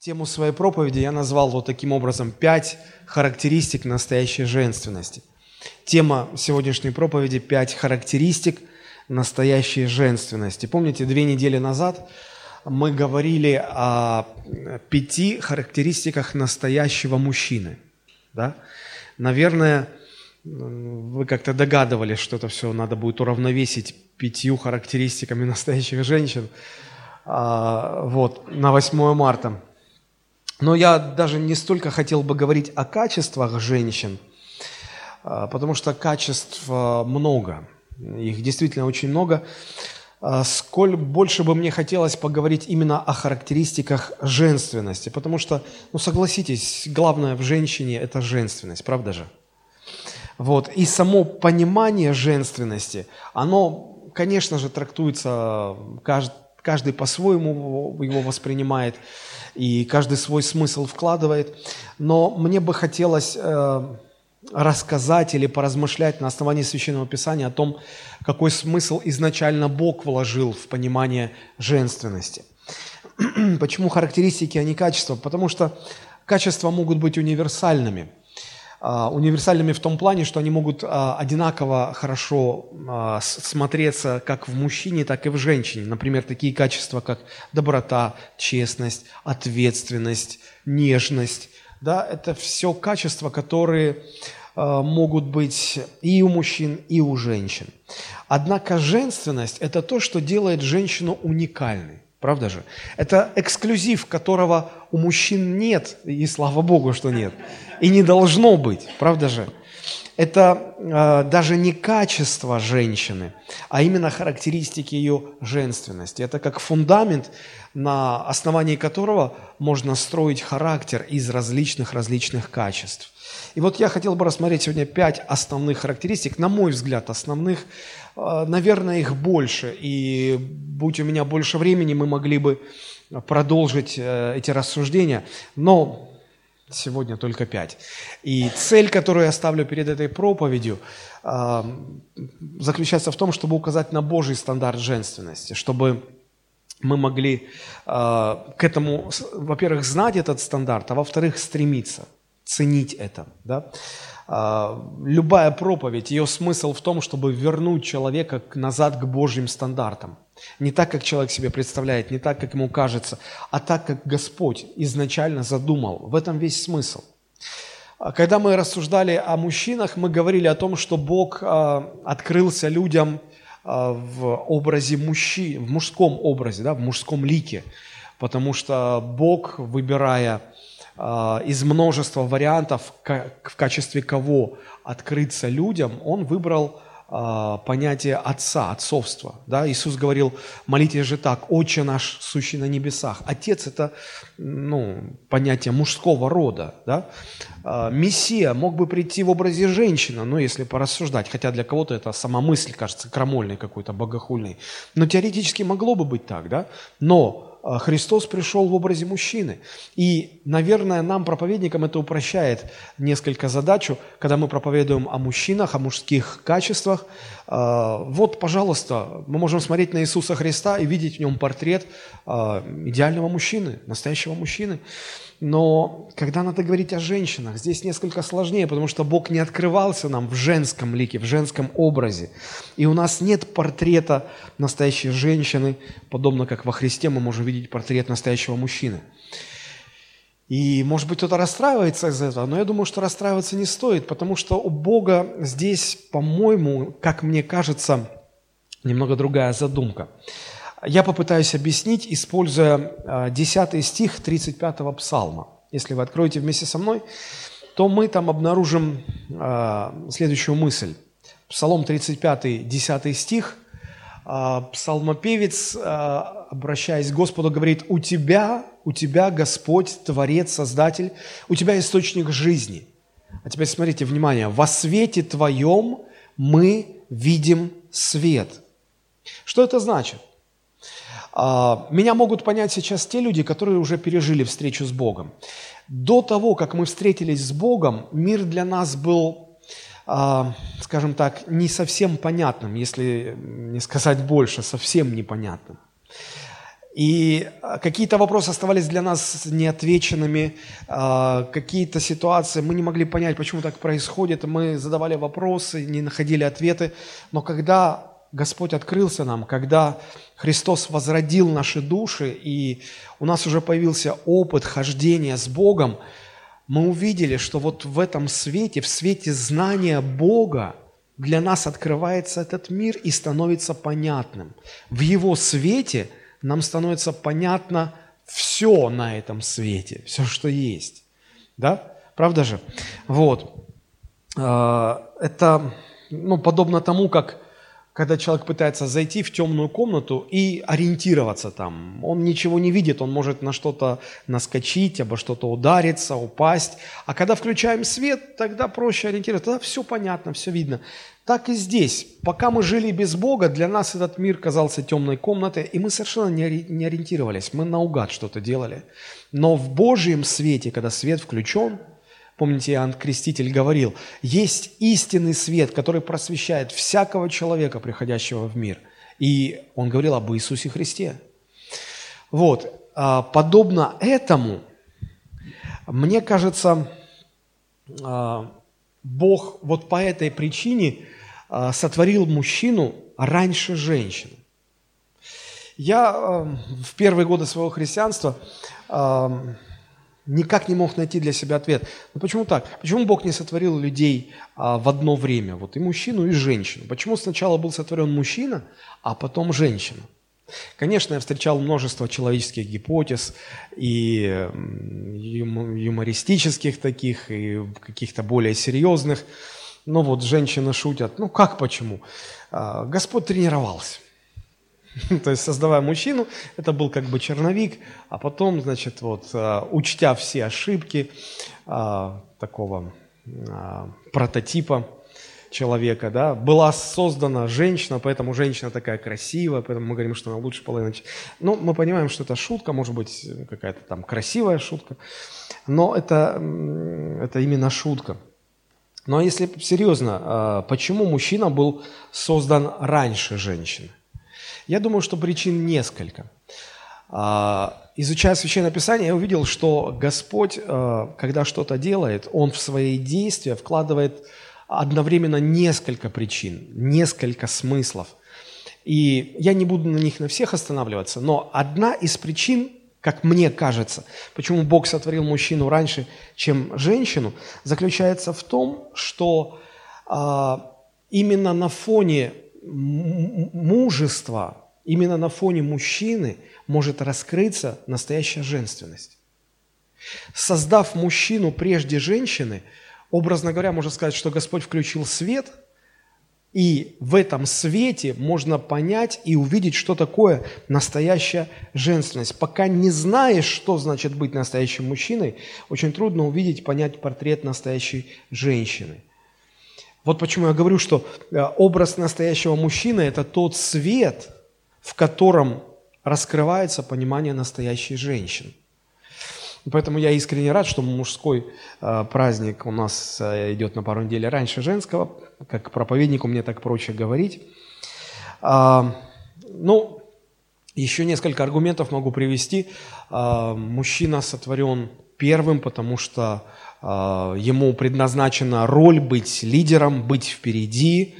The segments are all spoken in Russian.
Тему своей проповеди я назвал вот таким образом «Пять характеристик настоящей женственности». Тема сегодняшней проповеди «Пять характеристик настоящей женственности». Помните, две недели назад мы говорили о пяти характеристиках настоящего мужчины. Да? Наверное, вы как-то догадывались, что это все надо будет уравновесить пятью характеристиками настоящих женщин а, вот, на 8 марта. Но я даже не столько хотел бы говорить о качествах женщин, а, потому что качеств много, их действительно очень много, а, сколь больше бы мне хотелось поговорить именно о характеристиках женственности, потому что, ну согласитесь, главное в женщине – это женственность, правда же? Вот. И само понимание женственности, оно, конечно же, трактуется, каждый, каждый по-своему его воспринимает – и каждый свой смысл вкладывает. Но мне бы хотелось э, рассказать или поразмышлять на основании Священного Писания о том, какой смысл изначально Бог вложил в понимание женственности. Почему характеристики, а не качества? Потому что качества могут быть универсальными – универсальными в том плане, что они могут а, одинаково хорошо а, смотреться как в мужчине, так и в женщине. Например, такие качества, как доброта, честность, ответственность, нежность. Да, это все качества, которые могут быть и у мужчин, и у женщин. Однако женственность – это то, что делает женщину уникальной. Правда же? Это эксклюзив, которого у мужчин нет, и слава Богу, что нет. И не должно быть, правда же? Это э, даже не качество женщины, а именно характеристики ее женственности. Это как фундамент, на основании которого можно строить характер из различных-различных качеств. И вот я хотел бы рассмотреть сегодня пять основных характеристик, на мой взгляд, основных а, наверное, их больше. И будь у меня больше времени, мы могли бы продолжить э, эти рассуждения. Но сегодня только пять. И цель, которую я ставлю перед этой проповедью, заключается в том, чтобы указать на Божий стандарт женственности, чтобы мы могли а, к этому, во-первых, знать этот стандарт, а во-вторых, стремиться, ценить это. Да? А, любая проповедь, ее смысл в том, чтобы вернуть человека назад к Божьим стандартам. Не так, как человек себе представляет, не так, как ему кажется, а так, как Господь изначально задумал. В этом весь смысл. А, когда мы рассуждали о мужчинах, мы говорили о том, что Бог а, открылся людям в образе мужчин, в мужском образе, да, в мужском лике, потому что Бог, выбирая из множества вариантов, в качестве кого открыться людям, он выбрал а, понятие отца, отцовства. Да? Иисус говорил, молитесь же так, «Отче наш, сущий на небесах». Отец – это ну, понятие мужского рода. Да? А, мессия мог бы прийти в образе женщины, ну, если порассуждать, хотя для кого-то это сама мысль кажется крамольной какой-то, богохульной. Но теоретически могло бы быть так, да? Но а, Христос пришел в образе мужчины. И, наверное, нам, проповедникам, это упрощает несколько задачу, когда мы проповедуем о мужчинах, о мужских качествах. А, вот, пожалуйста, мы можем смотреть на Иисуса Христа и видеть в нем портрет а, идеального мужчины, настоящего мужчины. Но когда надо говорить о женщинах, здесь несколько сложнее, потому что Бог не открывался нам в женском лике, в женском образе. И у нас нет портрета настоящей женщины, подобно как во Христе мы можем видеть портрет настоящего мужчины. И, может быть, кто-то расстраивается из этого, но я думаю, что расстраиваться не стоит, потому что у Бога здесь, по-моему, как мне кажется, немного другая задумка. Я попытаюсь объяснить, используя 10 а, стих 35-го псалма. Если вы откроете вместе со мной, то мы там обнаружим а, следующую мысль. Псалом 35, 10 стих. А, псалмопевец, обращаясь к Господу, говорит, «У Тебя, у Тебя, Господь, Творец, Создатель, у Тебя источник жизни». А теперь смотрите, внимание, «Во свете Твоем мы видим свет». Что это значит? А, меня могут понять сейчас те люди, которые уже пережили встречу с Богом. До того, как мы встретились с Богом, мир для нас был, а, скажем так, не совсем понятным, если не сказать больше, совсем непонятным. И а, какие-то вопросы оставались для нас неотвеченными, какие-то ситуации мы не могли понять, почему так происходит. Мы задавали вопросы, не находили ответы. Но когда Господь открылся нам, когда Христос возродил наши души, и у нас уже появился опыт хождения с Богом, мы увидели, что вот в этом свете, в свете знания Бога, для нас открывается этот мир и становится понятным. В Его свете – нам становится понятно все на этом свете, все, что есть. Да? Правда же? Вот. А, это ну, подобно тому, как когда человек пытается зайти в темную комнату и ориентироваться там. Он ничего не видит, он может на что-то наскочить, обо что-то удариться, упасть. А когда включаем свет, тогда проще ориентироваться, тогда все понятно, все видно. Так и здесь. Пока мы жили без Бога, для нас этот мир казался темной комнатой, и мы совершенно не ориентировались, мы наугад что-то делали. Но в Божьем свете, когда свет включен, помните, Иоанн Креститель говорил, есть истинный свет, который просвещает всякого человека, приходящего в мир. И он говорил об Иисусе Христе. Вот, а, подобно этому, мне кажется, а, Бог вот по этой причине а, сотворил мужчину раньше женщины. Я в первые годы своего христианства никак не мог найти для себя ответ. Ну почему так? Почему Бог не сотворил людей в одно время, вот и мужчину, и женщину? Почему сначала был сотворен мужчина, а потом женщина? Конечно, я встречал множество человеческих гипотез и юмористических таких, и каких-то более серьезных. Но вот женщины шутят, ну как почему? А, Господь тренировался. То есть, создавая мужчину, это был как бы черновик, а потом, значит, вот, а, учтя все ошибки а, такого прототипа, человека, да, была создана женщина, поэтому женщина такая красивая, поэтому мы говорим, что она лучше половины. Ну, мы понимаем, что это шутка, может быть, какая-то там красивая шутка, но это, это именно шутка. Но если серьезно, а, почему мужчина был создан раньше женщины? Я думаю, что причин несколько. А, изучая Священное Писание, я увидел, что Господь, а, когда что-то делает, Он в свои действия вкладывает одновременно несколько причин, несколько смыслов. И я не буду на них на всех останавливаться, но одна из причин, как мне кажется, почему Бог сотворил мужчину раньше, чем женщину, заключается в том, что а, именно на фоне мужества, именно на фоне мужчины может раскрыться настоящая женственность. Создав мужчину прежде женщины – Образно говоря, можно сказать, что Господь включил свет, и в этом свете можно понять и увидеть, что такое настоящая женственность. Пока не знаешь, что значит быть настоящим мужчиной, очень трудно увидеть, понять портрет настоящей женщины. Вот почему я говорю, что э, образ настоящего мужчины – это тот свет, в котором раскрывается понимание настоящей женщины. Поэтому я искренне рад, что мужской э, праздник у нас э, идет на пару недель раньше женского. Как проповеднику мне так проще говорить. А, ну, еще несколько аргументов могу привести. А, мужчина сотворен первым, потому что ему предназначена роль быть лидером, быть впереди.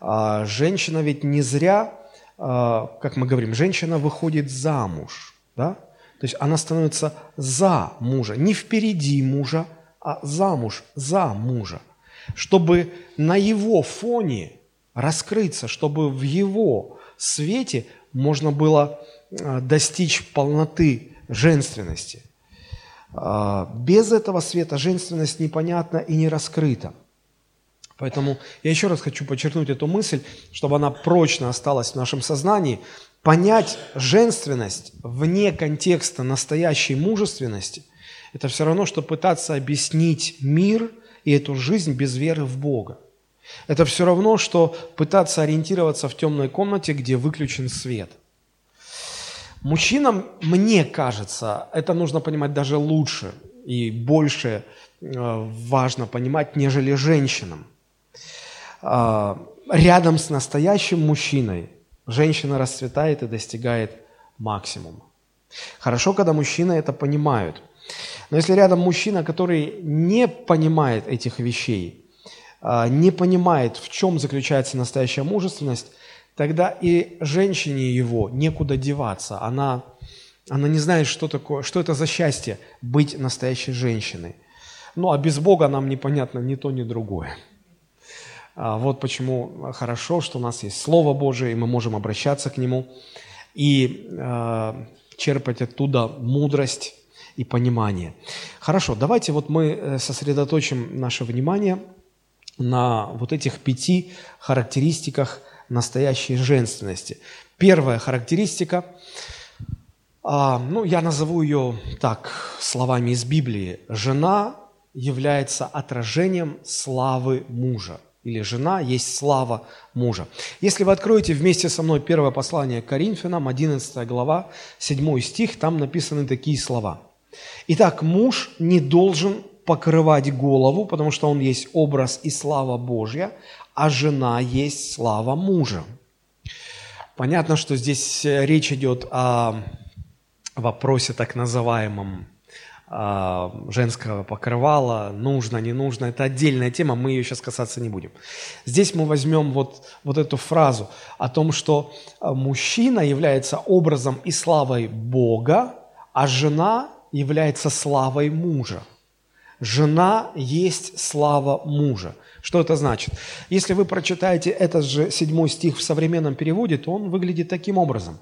А, женщина ведь не зря, а, как мы говорим, женщина выходит замуж. Да? То есть она становится за мужа, не впереди мужа, а замуж, за мужа, чтобы на его фоне раскрыться, чтобы в его свете можно было а, достичь полноты женственности. А, без этого света женственность непонятна и не раскрыта. Поэтому я еще раз хочу подчеркнуть эту мысль, чтобы она прочно осталась в нашем сознании. Понять женственность вне контекста настоящей мужественности – это все равно, что пытаться объяснить мир и эту жизнь без веры в Бога. Это все равно, что пытаться ориентироваться в темной комнате, где выключен свет. Мужчинам, мне кажется, это нужно понимать даже лучше и больше э, важно понимать, нежели женщинам. А, рядом с настоящим мужчиной Женщина расцветает и достигает максимума. Хорошо, когда мужчины это понимают. Но если рядом мужчина, который не понимает этих вещей, а, не понимает, в чем заключается настоящая мужественность, тогда и женщине его некуда деваться. Она, она не знает, что, такое, что это за счастье быть настоящей женщиной. Ну, а без Бога нам непонятно ни то, ни другое. А, вот почему хорошо, что у нас есть Слово Божие, и мы можем обращаться к Нему и э, черпать оттуда мудрость и понимание. Хорошо, давайте вот мы э, сосредоточим наше внимание на вот этих пяти характеристиках настоящей женственности. Первая характеристика, а, ну, я назову ее так, словами из Библии. Жена является отражением славы мужа. Или жена есть слава мужа. Если вы откроете вместе со мной первое послание Коринфянам, 11 глава, 7 стих, там написаны такие слова. Итак, муж не должен покрывать голову, потому что он есть образ и слава Божья, а жена есть слава мужа. Понятно, что здесь речь идет о вопросе так называемом а, женского покрывала, нужно, не нужно, это отдельная тема, мы ее сейчас касаться не будем. Здесь мы возьмем вот, вот эту фразу о том, что а, мужчина является образом и славой Бога, а жена является славой мужа. Жена есть слава мужа. Что это значит? Если вы прочитаете этот же седьмой стих в современном переводе, то он выглядит таким образом.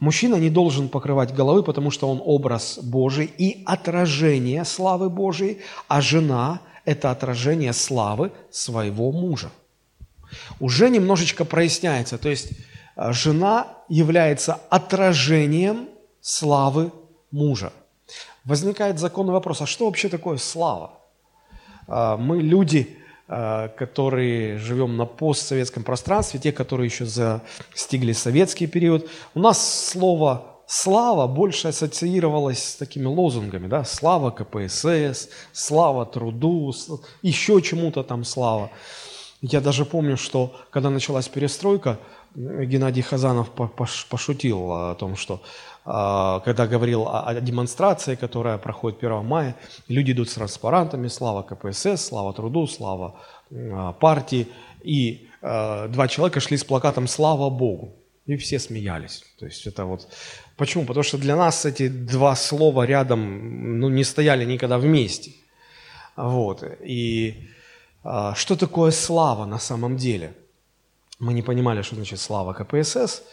Мужчина не должен покрывать головы, потому что он образ Божий и отражение славы Божией, а жена – это отражение славы своего мужа. Уже немножечко проясняется, то есть э, жена является отражением славы мужа возникает законный вопрос, а что вообще такое слава? А, мы люди, которые живем на постсоветском пространстве, те, которые еще застигли советский период, у нас слово слава больше ассоциировалось с такими лозунгами, да, слава КПСС, слава труду, еще чему-то там слава. Я даже помню, что когда началась перестройка, Геннадий Хазанов пошутил о том, что когда говорил о, демонстрации, которая проходит 1 мая, люди идут с транспарантами «Слава КПСС», «Слава труду», «Слава а, партии», и а, два человека шли с плакатом «Слава Богу», и все смеялись. То есть это вот... Почему? Потому что для нас эти два слова рядом ну, не стояли никогда вместе. Вот. И что такое слава на самом деле? Мы не понимали, что значит слава КПСС –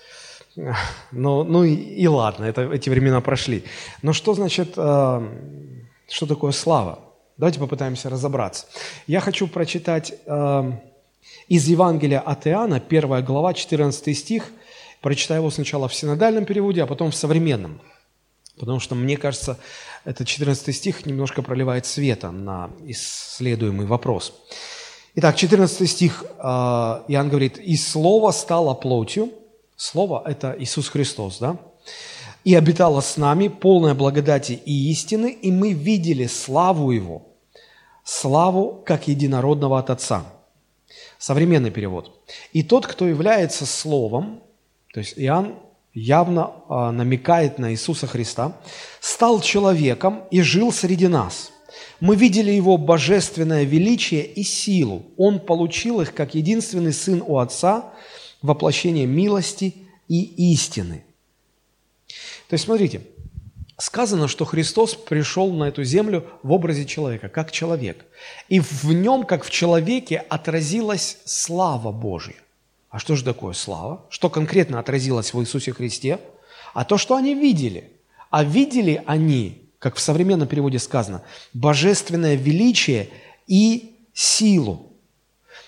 ну, ну и, и ладно, это, эти времена прошли. Но что значит, э, что такое слава? Давайте попытаемся разобраться. Я хочу прочитать э, из Евангелия от Иоанна, 1 глава, 14 стих. Прочитаю его сначала в синодальном переводе, а потом в современном. Потому что, мне кажется, этот 14 стих немножко проливает света на исследуемый вопрос. Итак, 14 стих, э, Иоанн говорит, «И Слово стало плотью, Слово – это Иисус Христос, да? «И обитало с нами полная благодати и истины, и мы видели славу Его, славу как единородного от Отца». Современный перевод. «И тот, кто является Словом, то есть Иоанн явно а, намекает на Иисуса Христа, стал человеком и жил среди нас. Мы видели Его божественное величие и силу. Он получил их как единственный Сын у Отца – воплощение милости и истины. То есть, смотрите, сказано, что Христос пришел на эту землю в образе человека, как человек. И в нем, как в человеке, отразилась слава Божья. А что же такое слава? Что конкретно отразилось в Иисусе Христе? А то, что они видели. А видели они, как в современном переводе сказано, божественное величие и силу.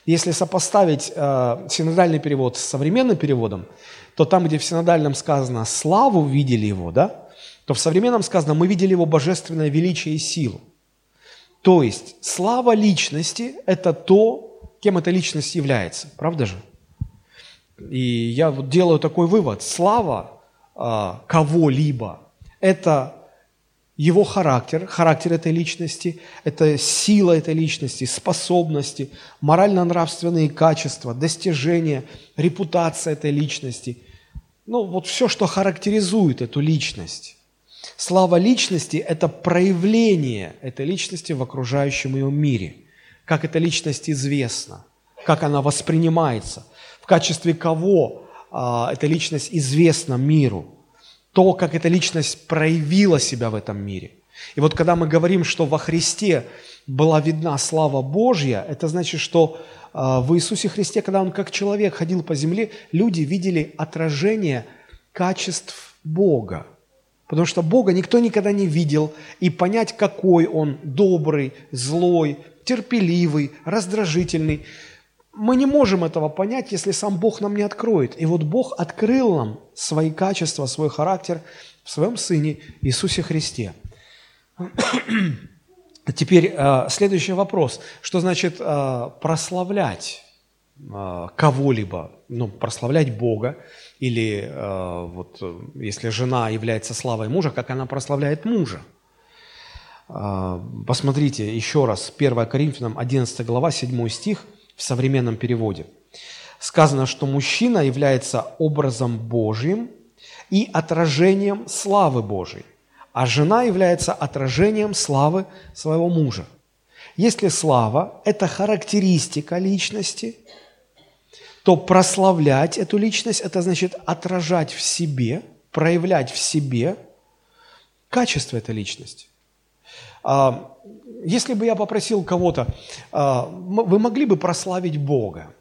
Если сопоставить э, синодальный перевод с современным переводом, то там, где в синодальном сказано «славу видели его», да, то в современном сказано «мы видели его божественное величие и силу». То есть слава личности – это то, кем эта личность является. Правда же? И я вот делаю такой вывод. Слава э, кого-либо – это его характер, характер этой личности, это сила этой личности, способности, морально-нравственные качества, достижения, репутация этой личности. ну, вот все, что характеризует эту личность. Слава личности – это проявление этой личности в окружающем ее мире. Как эта личность известна, как она воспринимается, в качестве кого а, эта личность известна миру, то, как эта личность проявила себя в этом мире. И вот когда мы говорим, что во Христе была видна слава Божья, это значит, что а, в Иисусе Христе, когда Он как человек ходил по земле, люди видели отражение качеств Бога. Потому что Бога никто никогда не видел, и понять, какой Он добрый, злой, терпеливый, раздражительный, мы не можем этого понять, если сам Бог нам не откроет. И вот Бог открыл нам свои качества, свой характер в своем Сыне Иисусе Христе. Теперь э, следующий вопрос. Что значит э, прославлять э, кого-либо? Ну, прославлять Бога. Или вот если жена является славой мужа, как она прославляет мужа? Посмотрите еще раз, 1 Коринфянам 11 глава, 7 стих в современном переводе. Сказано, что мужчина является образом Божьим и отражением славы Божьей а жена является отражением славы своего мужа. Если слава – это характеристика личности, то прославлять эту личность – это значит отражать в себе, проявлять в себе качество этой личности. А, если бы я попросил кого-то, а, вы могли бы прославить Бога?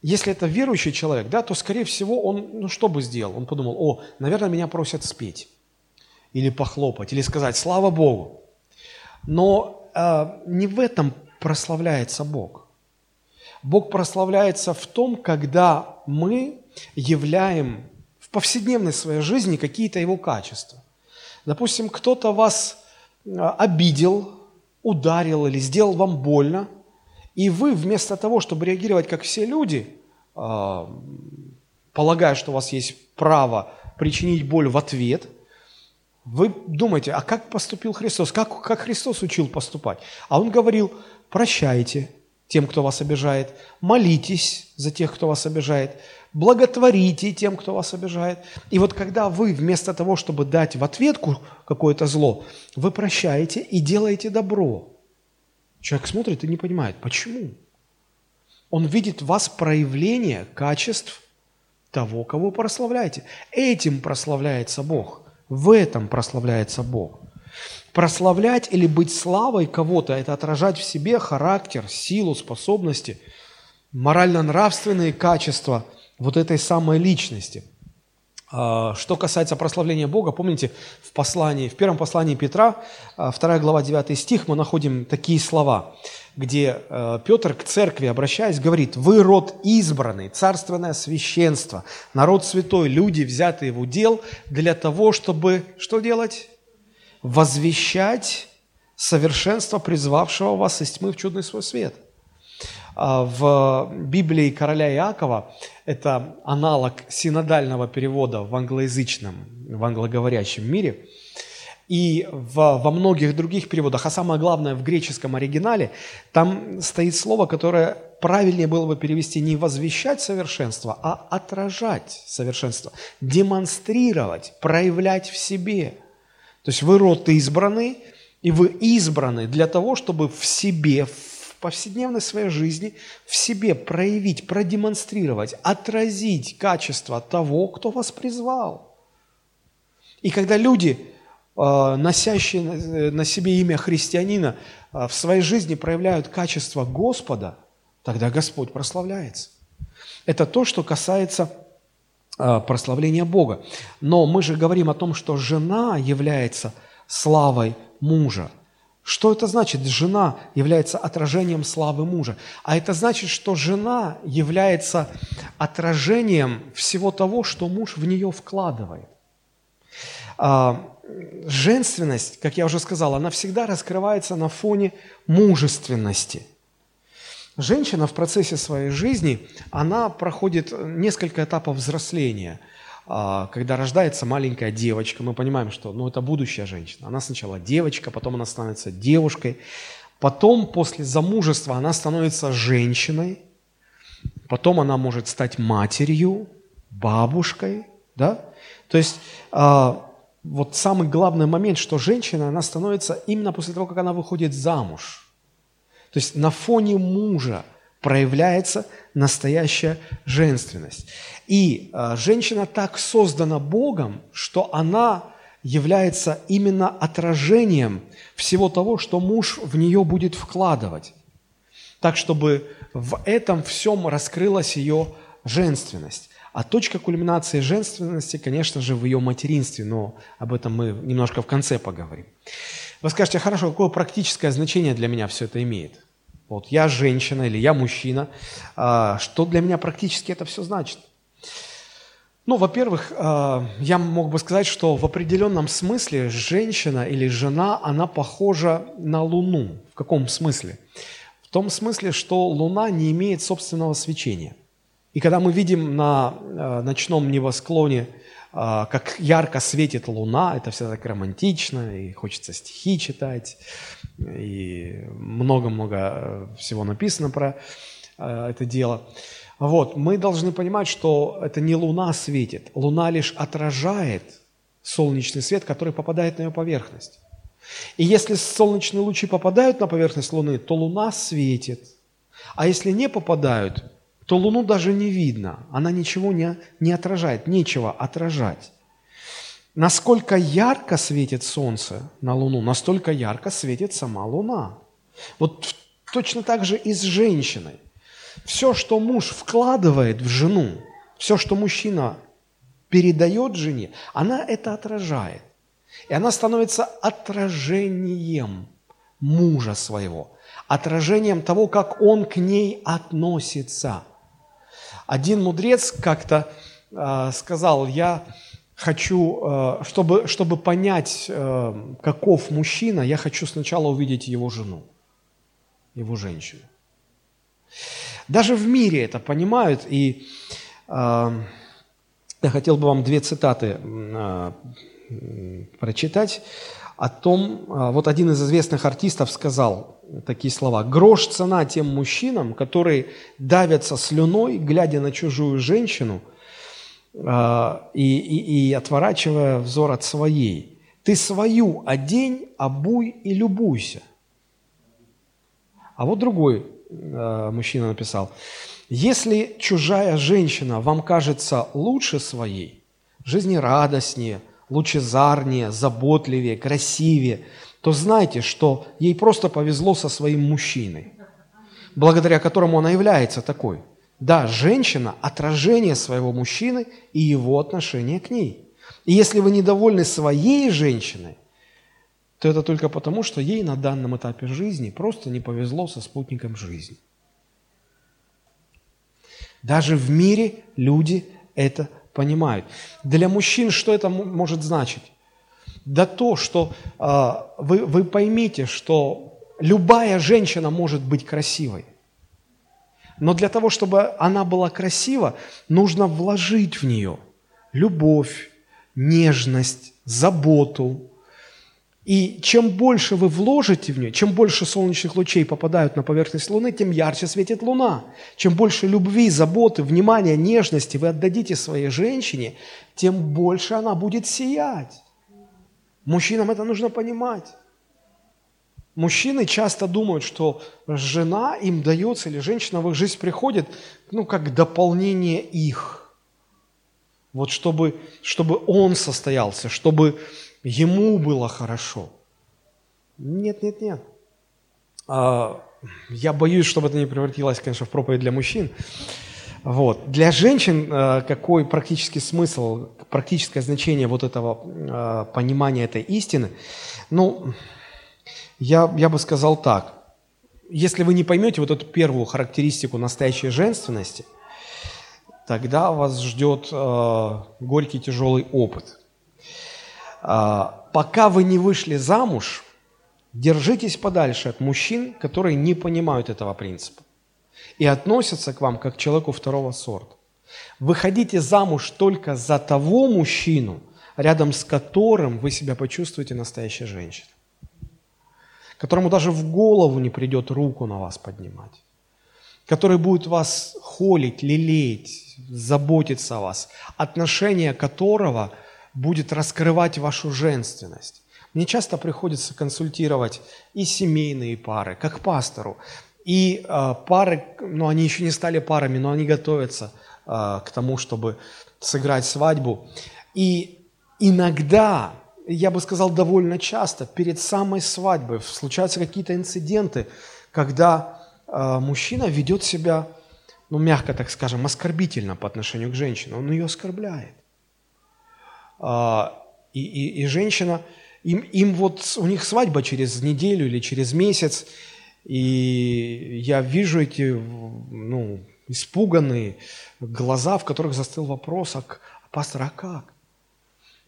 Если это верующий человек, да, то, скорее всего, он, ну, что бы сделал? Он подумал, о, наверное, меня просят спеть или похлопать, или сказать «Слава Богу». Но э, не в этом прославляется Бог. Бог прославляется в том, когда мы являем в повседневной своей жизни какие-то Его качества. Допустим, кто-то вас обидел, ударил или сделал вам больно, и вы вместо того, чтобы реагировать как все люди, полагая, что у вас есть право причинить боль в ответ – вы думаете, а как поступил Христос? Как, как Христос учил поступать? А Он говорил, прощайте тем, кто вас обижает, молитесь за тех, кто вас обижает, благотворите тем, кто вас обижает. И вот когда вы вместо того, чтобы дать в ответку какое-то зло, вы прощаете и делаете добро. Человек смотрит и не понимает, почему. Он видит в вас проявление качеств того, кого прославляете. Этим прославляется Бог – в этом прославляется Бог. Прославлять или быть славой кого-то – это отражать в себе характер, силу, способности, морально-нравственные качества вот этой самой личности. А, что касается прославления Бога, помните, в послании, в первом послании Петра, 2 а, глава 9 стих, мы находим такие слова – где э, Петр к церкви, обращаясь, говорит, «Вы род избранный, царственное священство, народ святой, люди, взятые в удел для того, чтобы что делать? Возвещать совершенство призвавшего вас из тьмы в чудный свой свет». А в Библии короля Иакова это аналог синодального перевода в англоязычном, в англоговорящем мире – и в, во многих других переводах, а самое главное в греческом оригинале, там стоит слово, которое правильнее было бы перевести не возвещать совершенство, а отражать совершенство, демонстрировать, проявлять в себе. То есть вы род избранный, и вы избраны для того, чтобы в себе, в повседневной своей жизни, в себе проявить, продемонстрировать, отразить качество того, кто вас призвал. И когда люди Э, носящие э, на себе имя христианина, э, в своей жизни проявляют качество Господа, тогда Господь прославляется. Это то, что касается прославления Бога. Но мы же говорим о том, что жена является славой мужа. Что это значит? Жена является отражением славы мужа. А это значит, что жена является отражением всего того, что муж в нее вкладывает. А, женственность, как я уже сказал, она всегда раскрывается на фоне мужественности. Женщина в процессе своей жизни, она проходит несколько этапов взросления. А, когда рождается маленькая девочка, мы понимаем, что ну, это будущая женщина. Она сначала девочка, потом она становится девушкой, потом после замужества она становится женщиной, потом она может стать матерью, бабушкой, да? То есть а, вот самый главный момент, что женщина, она становится именно после того, как она выходит замуж. То есть на фоне мужа проявляется настоящая женственность. И э, женщина так создана Богом, что она является именно отражением всего того, что муж в нее будет вкладывать. Так, чтобы в этом всем раскрылась ее женственность. А точка кульминации женственности, конечно же, в ее материнстве, но об этом мы немножко в конце поговорим. Вы скажете, хорошо, какое практическое значение для меня все это имеет? Вот я женщина или я мужчина, а, что для меня практически это все значит? Ну, во-первых, а, я мог бы сказать, что в определенном смысле женщина или жена, она похожа на Луну. В каком смысле? В том смысле, что Луна не имеет собственного свечения – и когда мы видим на э, ночном небосклоне, как ярко светит луна, это все так романтично, и хочется стихи читать, и много-много э, всего написано про это дело. Вот, мы должны понимать, что это не луна светит, луна лишь отражает солнечный свет, который попадает на ее поверхность. И если солнечные лучи попадают на поверхность Луны, то Луна светит. А если не попадают, то Луну даже не видно, она ничего не, не отражает, нечего отражать. Насколько ярко светит Солнце на Луну, настолько ярко светит сама Луна. Вот точно так же и с женщиной. Все, что муж вкладывает в жену, все, что мужчина передает жене, она это отражает. И она становится отражением мужа своего, отражением того, как он к ней относится – один мудрец как-то э, сказал, я хочу, э, чтобы, чтобы понять, э, каков мужчина, я хочу сначала увидеть его жену, его женщину. Даже в мире это понимают, и э, я хотел бы вам две цитаты э, прочитать о том, э, вот один из известных артистов сказал, такие слова. «Грош цена тем мужчинам, которые давятся слюной, глядя на чужую женщину и, и, и отворачивая взор от своей. Ты свою одень, обуй и любуйся». А вот другой а, мужчина написал. «Если чужая женщина вам кажется лучше своей, жизнерадостнее, лучезарнее, заботливее, красивее – то знайте, что ей просто повезло со своим мужчиной, благодаря которому она является такой. Да, женщина – отражение своего мужчины и его отношения к ней. И если вы недовольны своей женщиной, то это только потому, что ей на данном этапе жизни просто не повезло со спутником жизни. Даже в мире люди это понимают. Для мужчин что это может значить? да то, что э, вы, вы поймите, что любая женщина может быть красивой. Но для того, чтобы она была красива, нужно вложить в нее любовь, нежность, заботу. И чем больше вы вложите в нее, чем больше солнечных лучей попадают на поверхность Луны, тем ярче светит Луна. Чем больше любви, заботы, внимания, нежности вы отдадите своей женщине, тем больше она будет сиять. Мужчинам это нужно понимать. Мужчины часто думают, что жена им дается или женщина в их жизнь приходит, ну, как дополнение их. Вот чтобы, чтобы он состоялся, чтобы ему было хорошо. Нет, нет, нет. А, я боюсь, чтобы это не превратилось, конечно, в проповедь для мужчин. Вот. Для женщин э, какой практический смысл, практическое значение вот этого э, понимания этой истины? Ну, я, я бы сказал так. Если вы не поймете вот эту первую характеристику настоящей женственности, тогда вас ждет э, горький тяжелый опыт. Э, пока вы не вышли замуж, держитесь подальше от мужчин, которые не понимают этого принципа и относятся к вам как к человеку второго сорта. Выходите замуж только за того мужчину, рядом с которым вы себя почувствуете настоящей женщиной, которому даже в голову не придет руку на вас поднимать, который будет вас холить, лелеять, заботиться о вас, отношение которого будет раскрывать вашу женственность. Мне часто приходится консультировать и семейные пары, как пастору, и э, пары, ну они еще не стали парами, но они готовятся э, к тому, чтобы сыграть свадьбу. И иногда, я бы сказал довольно часто, перед самой свадьбой случаются какие-то инциденты, когда а, мужчина ведет себя, ну, мягко так скажем, оскорбительно по отношению к женщине. Он ее оскорбляет. А, и, и, и женщина, им, им вот, у них свадьба через неделю или через месяц, и я вижу эти, ну, испуганные глаза, в которых застыл вопрос, а, пастор, а как?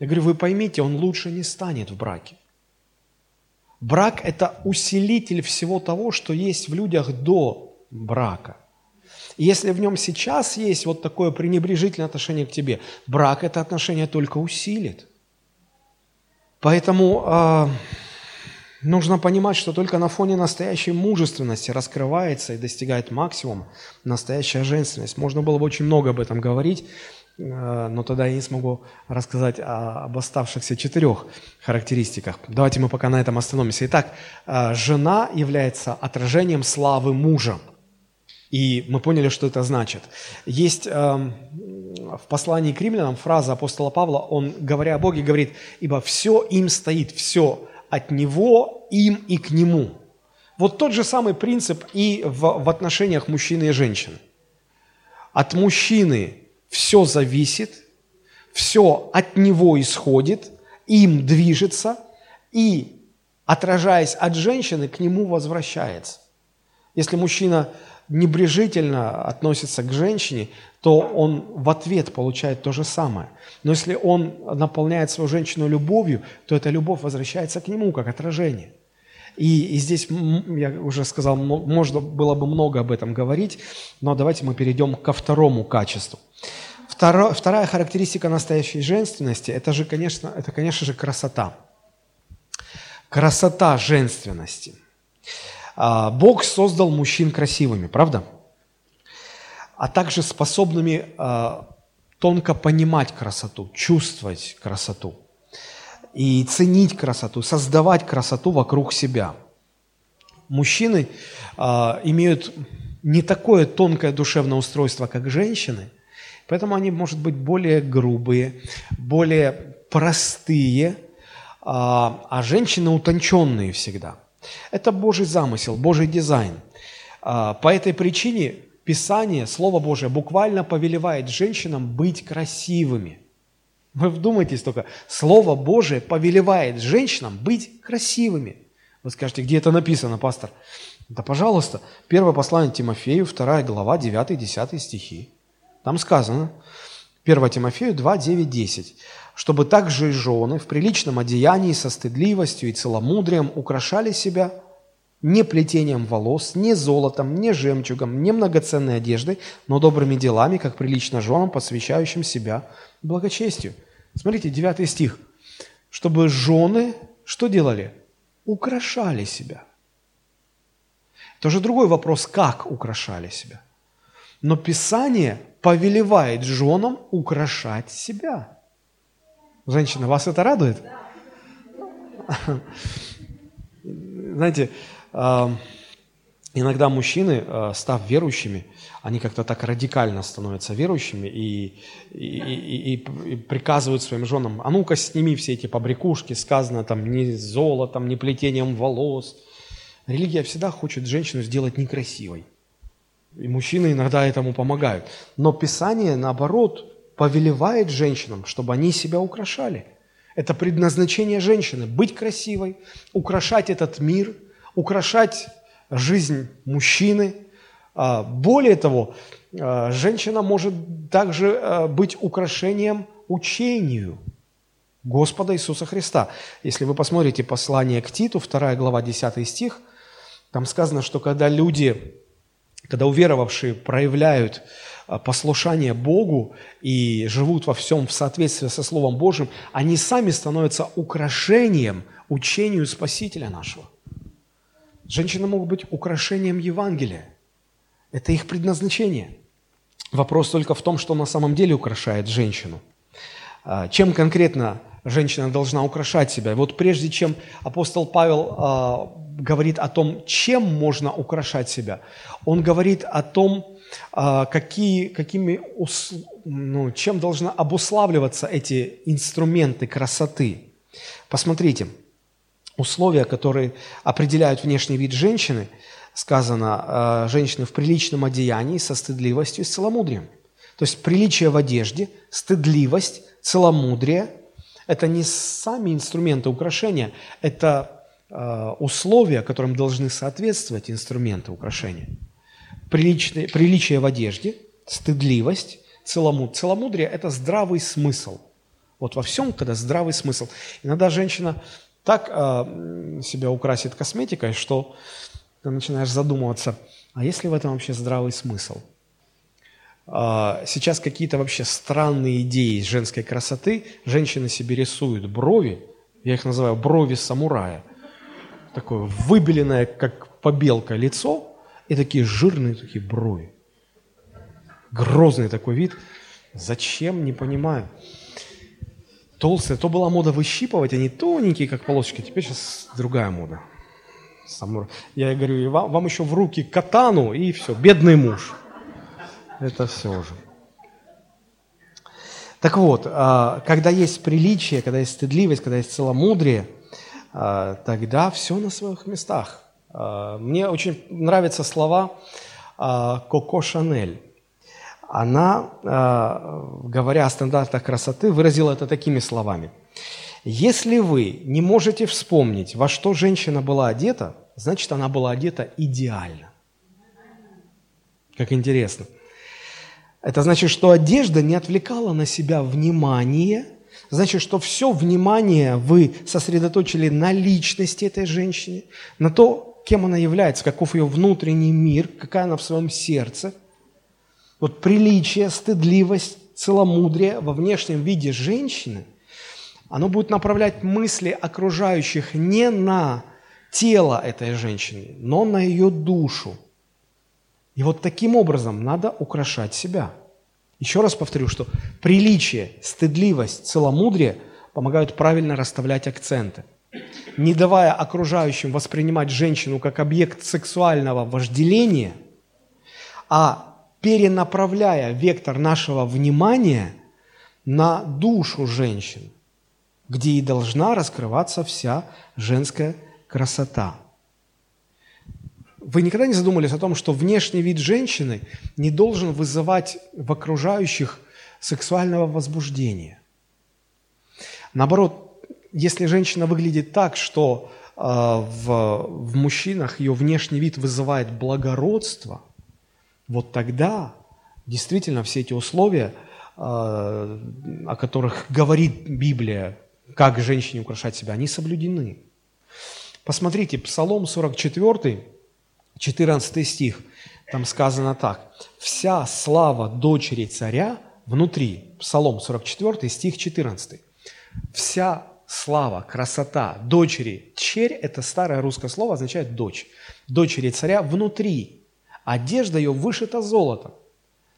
Я говорю, вы поймите, он лучше не станет в браке. Брак – это усилитель всего того, что есть в людях до брака. И если в нем сейчас есть вот такое пренебрежительное отношение к тебе, брак это отношение только усилит. Поэтому э, нужно понимать, что только на фоне настоящей мужественности раскрывается и достигает максимума настоящая женственность. Можно было бы очень много об этом говорить, но тогда я не смогу рассказать об оставшихся четырех характеристиках. Давайте мы пока на этом остановимся. Итак, э, жена является отражением славы мужа. И мы поняли, что это значит. Есть эм, в послании к римлянам фраза апостола Павла, он, говоря о Боге, говорит, «Ибо все им стоит, все от Него, им и к Нему». Вот тот же самый принцип и в, в отношениях мужчины и женщины. От мужчины все зависит, все от него исходит, им движется и, отражаясь от женщины, к нему возвращается. Если мужчина небрежительно относится к женщине, то он в ответ получает то же самое. Но если он наполняет свою женщину любовью, то эта любовь возвращается к нему как отражение. И, и здесь, я уже сказал, можно было бы много об этом говорить, но давайте мы перейдем ко второму качеству. Второ, вторая характеристика настоящей женственности – это же, конечно, это, конечно же, красота. Красота женственности. А, Бог создал мужчин красивыми, правда? А также способными а, тонко понимать красоту, чувствовать красоту и ценить красоту, создавать красоту вокруг себя. Мужчины э, имеют не такое тонкое душевное устройство, как женщины, поэтому они, может быть, более грубые, более простые, э, а женщины утонченные всегда. Это Божий замысел, Божий дизайн. Э, по этой причине Писание, Слово Божие буквально повелевает женщинам быть красивыми – вы вдумайтесь только, Слово Божие повелевает женщинам быть красивыми. Вы скажете, где это написано, пастор? Да, пожалуйста, первое послание Тимофею, 2 глава, 9-10 стихи. Там сказано, 1 Тимофею 2, 9, 10. «Чтобы также и жены в приличном одеянии со стыдливостью и целомудрием украшали себя не плетением волос, не золотом, не жемчугом, не многоценной одеждой, но добрыми делами, как прилично женам, посвящающим себя благочестию. Смотрите, 9 стих. Чтобы жены что делали? Украшали себя. Это уже другой вопрос, как украшали себя. Но Писание повелевает женам украшать себя. Женщина, вас это радует? Знаете, иногда мужчины, а, став верующими, они как-то так радикально становятся верующими и, и, и, и, приказывают своим женам, а ну-ка сними все эти побрякушки, сказано там не золотом, не плетением волос. Религия всегда хочет женщину сделать некрасивой. И мужчины иногда этому помогают. Но Писание, наоборот, повелевает женщинам, чтобы они себя украшали. Это предназначение женщины – быть красивой, украшать этот мир, украшать жизнь мужчины. А, более того, а, женщина может также а, быть украшением учению Господа Иисуса Христа. Если вы посмотрите послание к Титу, 2 глава, 10 стих, там сказано, что когда люди, когда уверовавшие проявляют послушание Богу и живут во всем в соответствии со Словом Божьим, они сами становятся украшением учению Спасителя нашего – Женщины могут быть украшением Евангелия. Это их предназначение. Вопрос только в том, что на самом деле украшает женщину. А, чем конкретно женщина должна украшать себя? Вот прежде чем апостол Павел а, говорит о том, чем можно украшать себя, он говорит о том, а, какие, какими, ну, чем должны обуславливаться эти инструменты красоты. Посмотрите, условия, которые определяют внешний вид женщины, сказано, женщины в приличном одеянии, со стыдливостью и с целомудрием. То есть приличие в одежде, стыдливость, целомудрие – это не сами инструменты украшения, это э, условия, которым должны соответствовать инструменты украшения. Приличие, приличие в одежде, стыдливость, целомудрие. Целомудрие – это здравый смысл. Вот во всем, когда здравый смысл. Иногда женщина так э, себя украсит косметикой, что ты начинаешь задумываться, а есть ли в этом вообще здравый смысл? Э, сейчас какие-то вообще странные идеи женской красоты. Женщины себе рисуют брови, я их называю брови самурая. Такое выбеленное, как побелка, лицо и такие жирные такие брови. Грозный такой вид. Зачем, не понимаю толстые. То была мода выщипывать, они тоненькие, как полосочки. Теперь сейчас другая мода. Я говорю, вам, вам еще в руки катану, и все, бедный муж. Это все уже. Так вот, а, когда есть приличие, когда есть стыдливость, когда есть целомудрие, а, тогда все на своих местах. А, мне очень нравятся слова Коко Шанель она, э, говоря о стандартах красоты, выразила это такими словами. Если вы не можете вспомнить, во что женщина была одета, значит, она была одета идеально. Как интересно. Это значит, что одежда не отвлекала на себя внимание, значит, что все внимание вы сосредоточили на личности этой женщины, на то, кем она является, каков ее внутренний мир, какая она в своем сердце – вот приличие, стыдливость, целомудрие во внешнем виде женщины, оно будет направлять мысли окружающих не на тело этой женщины, но на ее душу. И вот таким образом надо украшать себя. Еще раз повторю, что приличие, стыдливость, целомудрие помогают правильно расставлять акценты. Не давая окружающим воспринимать женщину как объект сексуального вожделения, а перенаправляя вектор нашего внимания на душу женщин, где и должна раскрываться вся женская красота. Вы никогда не задумывались о том, что внешний вид женщины не должен вызывать в окружающих сексуального возбуждения? Наоборот, если женщина выглядит так, что э, в, в мужчинах ее внешний вид вызывает благородство – вот тогда действительно все эти условия, а, о которых говорит Библия, как женщине украшать себя, они соблюдены. Посмотрите, Псалом 44, 14 стих, там сказано так. «Вся слава дочери царя внутри». Псалом 44, стих 14. «Вся слава, красота дочери». Черь – это старое русское слово, означает «дочь». Дочери царя внутри Одежда ее вышита золотом.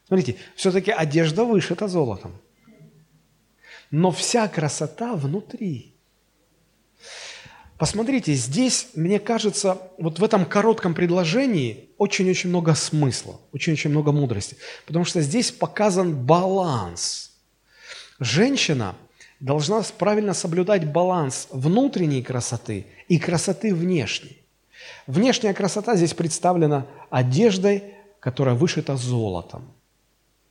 Смотрите, все-таки одежда вышита золотом. Но вся красота внутри. Посмотрите, здесь, мне кажется, вот в этом коротком предложении очень-очень много смысла, очень-очень много мудрости. Потому что здесь показан баланс. Женщина должна правильно соблюдать баланс внутренней красоты и красоты внешней. Внешняя красота здесь представлена одеждой, которая вышита золотом.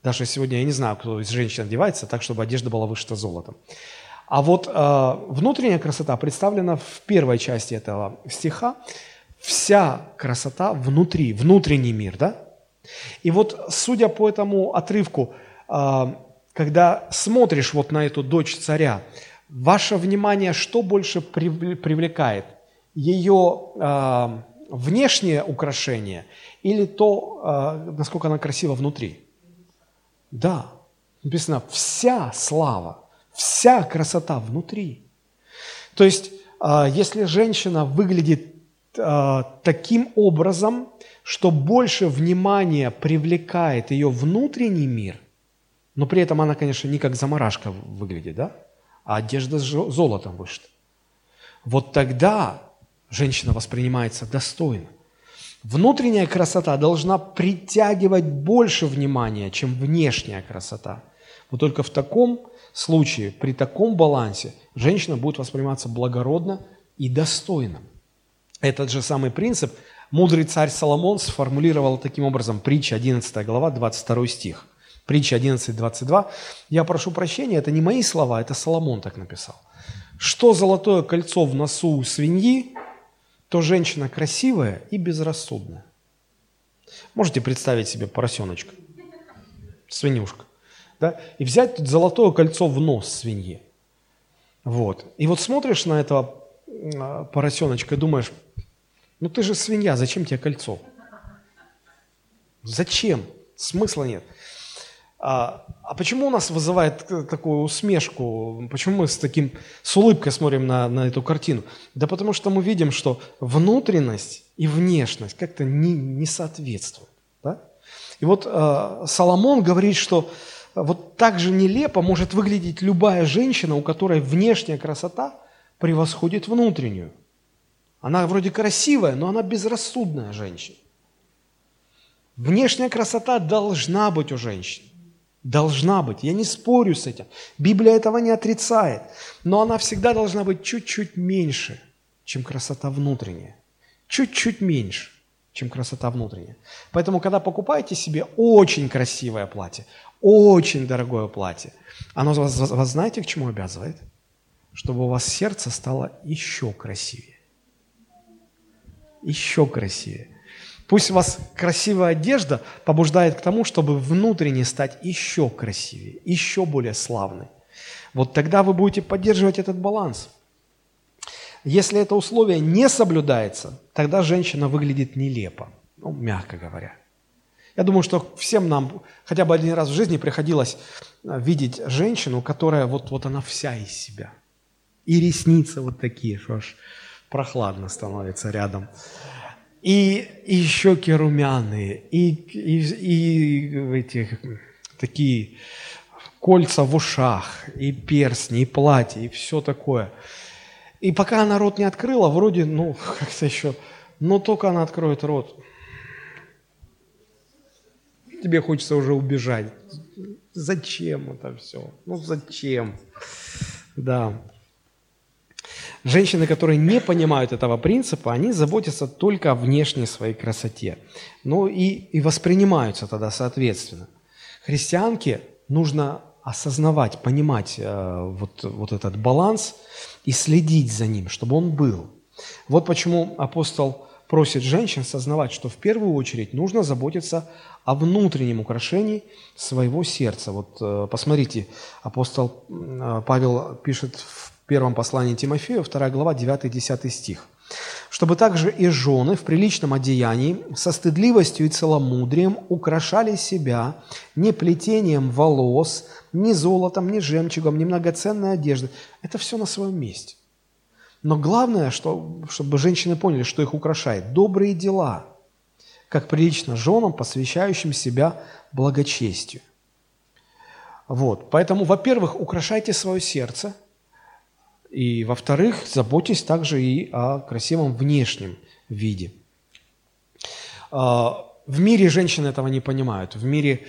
Даже сегодня я не знаю, кто из женщин одевается так, чтобы одежда была вышита золотом. А вот э, внутренняя красота представлена в первой части этого стиха. Вся красота внутри, внутренний мир, да? И вот, судя по этому отрывку, э, когда смотришь вот на эту дочь царя, ваше внимание что больше привлекает – ее э, внешнее украшение или то, э, насколько она красива внутри. Да, написано вся слава, вся красота внутри. То есть, э, если женщина выглядит таким образом, что больше внимания привлекает ее внутренний мир, но при этом она, конечно, не как заморашка выглядит, да? А одежда с золотом вышита. Вот тогда женщина воспринимается достойно. Внутренняя красота должна притягивать больше внимания, чем внешняя красота. Вот только в таком случае, при таком балансе, женщина будет восприниматься благородно и достойно. Этот же самый принцип мудрый царь Соломон сформулировал таким образом, притча 11 глава, 22 стих. Притча 11, 22. Я прошу прощения, это не мои слова, это Соломон так написал. Что золотое кольцо в носу у свиньи, то женщина красивая и безрассудная. Можете представить себе поросеночка, свинюшка, да? и взять тут золотое кольцо в нос свиньи. Вот. И вот смотришь на этого а, поросеночка и думаешь, ну ты же свинья, зачем тебе кольцо? Зачем? Смысла нет. А, а почему у нас вызывает такую усмешку? Почему мы с таким, с улыбкой смотрим на, на эту картину? Да потому что мы видим, что внутренность и внешность как-то не, не соответствуют. Да? И вот э, Соломон говорит, что вот так же нелепо может выглядеть любая женщина, у которой внешняя красота превосходит внутреннюю. Она вроде красивая, но она безрассудная женщина. Внешняя красота должна быть у женщин. Должна быть. Я не спорю с этим. Библия этого не отрицает. Но она всегда должна быть чуть-чуть меньше, чем красота внутренняя. Чуть-чуть меньше, чем красота внутренняя. Поэтому, когда покупаете себе очень красивое платье, очень дорогое платье, оно вас, вас знаете, к чему обязывает? Чтобы у вас сердце стало еще красивее. Еще красивее. Пусть у вас красивая одежда побуждает к тому, чтобы внутренне стать еще красивее, еще более славной. Вот тогда вы будете поддерживать этот баланс. Если это условие не соблюдается, тогда женщина выглядит нелепо, ну, мягко говоря. Я думаю, что всем нам хотя бы один раз в жизни приходилось э, видеть женщину, которая вот, вот она вся из себя. И ресницы вот такие, что аж прохладно становится рядом и, и щеки румяные, и, и, и эти, такие кольца в ушах, и перстни, и платье, и все такое. И пока она рот не открыла, вроде, ну, как-то еще, но только она откроет рот, тебе хочется уже убежать. Зачем это все? Ну, зачем? Да. Женщины, которые не понимают этого принципа, они заботятся только о внешней своей красоте. Ну и, и воспринимаются тогда соответственно. Христианке нужно осознавать, понимать э, вот, вот этот баланс и следить за ним, чтобы он был. Вот почему апостол просит женщин сознавать, что в первую очередь нужно заботиться о внутреннем украшении своего сердца. Вот э, посмотрите, апостол э, Павел пишет в первом послании Тимофею, 2 глава, 9-10 стих. «Чтобы также и жены в приличном одеянии со стыдливостью и целомудрием украшали себя не плетением волос, ни золотом, ни жемчугом, ни многоценной одеждой». Это все на своем месте. Но главное, что, чтобы женщины поняли, что их украшает – добрые дела, как прилично женам, посвящающим себя благочестию. Вот. Поэтому, во-первых, украшайте свое сердце – и, во-вторых, заботьтесь также и о красивом внешнем виде. А, в мире женщины этого не понимают. В мире,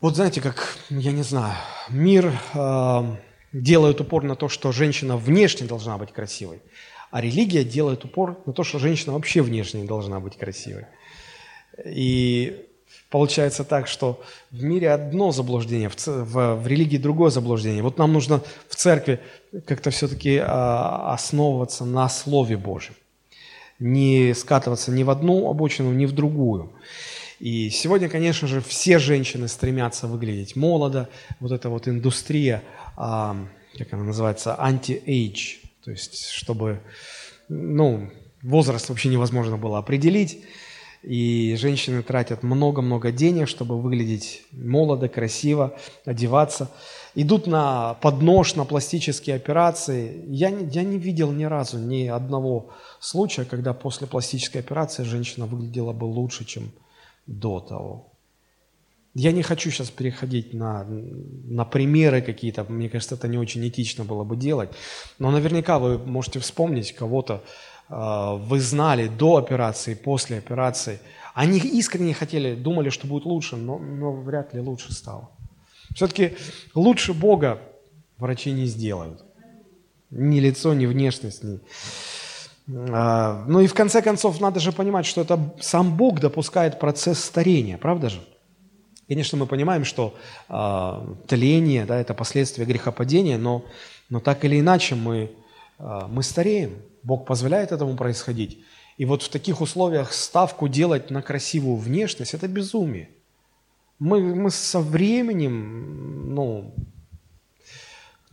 вот знаете, как, я не знаю, мир а, делает упор на то, что женщина внешне должна быть красивой, а религия делает упор на то, что женщина вообще внешне не должна быть красивой. И Получается так, что в мире одно заблуждение, в, в, в религии другое заблуждение. Вот нам нужно в церкви как-то все-таки а, основываться на Слове Божьем. Не скатываться ни в одну обочину, ни в другую. И сегодня, конечно же, все женщины стремятся выглядеть молодо. Вот эта вот индустрия, а, как она называется, anti-age. То есть, чтобы, ну, возраст вообще невозможно было определить. И женщины тратят много-много денег, чтобы выглядеть молодо, красиво, одеваться. Идут под нож, на пластические операции. Я, я не видел ни разу ни одного случая, когда после пластической операции женщина выглядела бы лучше, чем до того. Я не хочу сейчас переходить на, на примеры какие-то, мне кажется, это не очень этично было бы делать, но наверняка вы можете вспомнить кого-то, вы знали до операции, после операции, они искренне хотели, думали, что будет лучше, но, но вряд ли лучше стало. Все-таки лучше Бога врачи не сделают. Ни лицо, ни внешность, ни... А, ну и в конце концов, надо же понимать, что это сам Бог допускает процесс старения, правда же? Конечно, мы понимаем, что э, тление, да, это последствия грехопадения, но, но так или иначе мы, э, мы стареем. Бог позволяет этому происходить. И вот в таких условиях ставку делать на красивую внешность – это безумие. Мы, мы со временем, ну,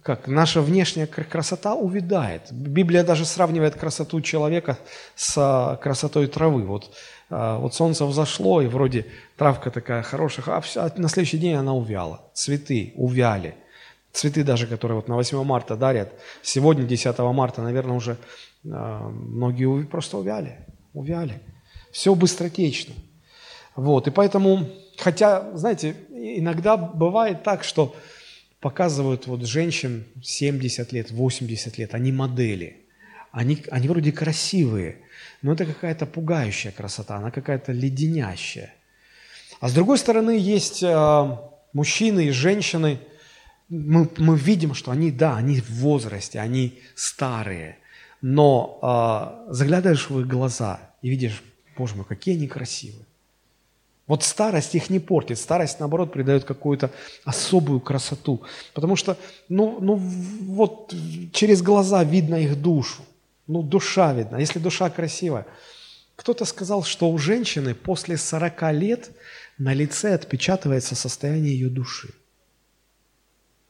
как наша внешняя красота увядает. Библия даже сравнивает красоту человека с красотой травы. Вот а, вот солнце взошло, и вроде травка такая хорошая, а, а на следующий день она увяла. Цветы увяли. Цветы даже, которые вот на 8 марта дарят, сегодня, 10 марта, наверное, уже многие просто увяли. Увяли. Все быстротечно. Вот, и поэтому, хотя, знаете, иногда бывает так, что показывают вот женщин 70 лет, 80 лет, они модели. Они, они вроде красивые, но это какая-то пугающая красота, она какая-то леденящая. А с другой стороны, есть э, мужчины и женщины, мы, мы видим, что они, да, они в возрасте, они старые, но э, заглядываешь в их глаза и видишь, боже мой, какие они красивые. Вот старость их не портит, старость, наоборот, придает какую-то особую красоту. Потому что, ну, ну вот через глаза видно их душу. Ну, душа видна. Если душа красивая. Кто-то сказал, что у женщины после 40 лет на лице отпечатывается состояние ее души.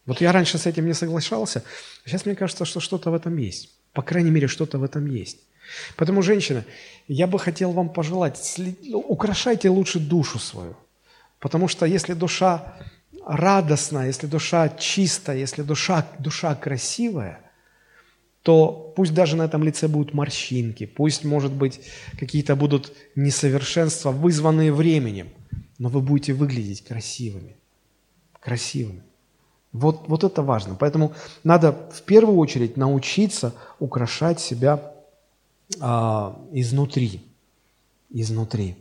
Вот я раньше с этим не соглашался, а сейчас мне кажется, что что-то в этом есть. По крайней мере, что-то в этом есть. Поэтому, женщина, я бы хотел вам пожелать, ну, украшайте лучше душу свою. Потому что если душа радостная, если душа чистая, если душа, душа красивая – то пусть даже на этом лице будут морщинки, пусть, может быть, какие-то будут несовершенства, вызванные временем, но вы будете выглядеть красивыми. Красивыми. Вот, вот это важно. Поэтому надо в первую очередь научиться украшать себя а, изнутри. Изнутри.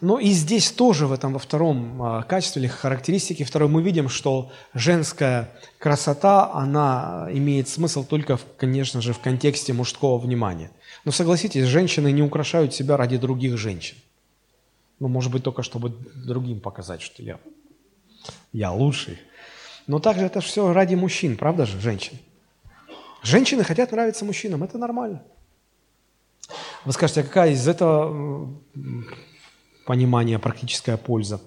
Ну и здесь тоже в этом во втором а, качестве или характеристике второй мы видим, что женская красота, она имеет смысл только, конечно же, в контексте мужского внимания. Но согласитесь, женщины не украшают себя ради других женщин. Ну, может быть, только чтобы другим показать, что я, я лучший. Но также это все ради мужчин, правда же, женщин? Женщины хотят нравиться мужчинам, это нормально. Вы скажете, а какая из этого понимание, практическая польза.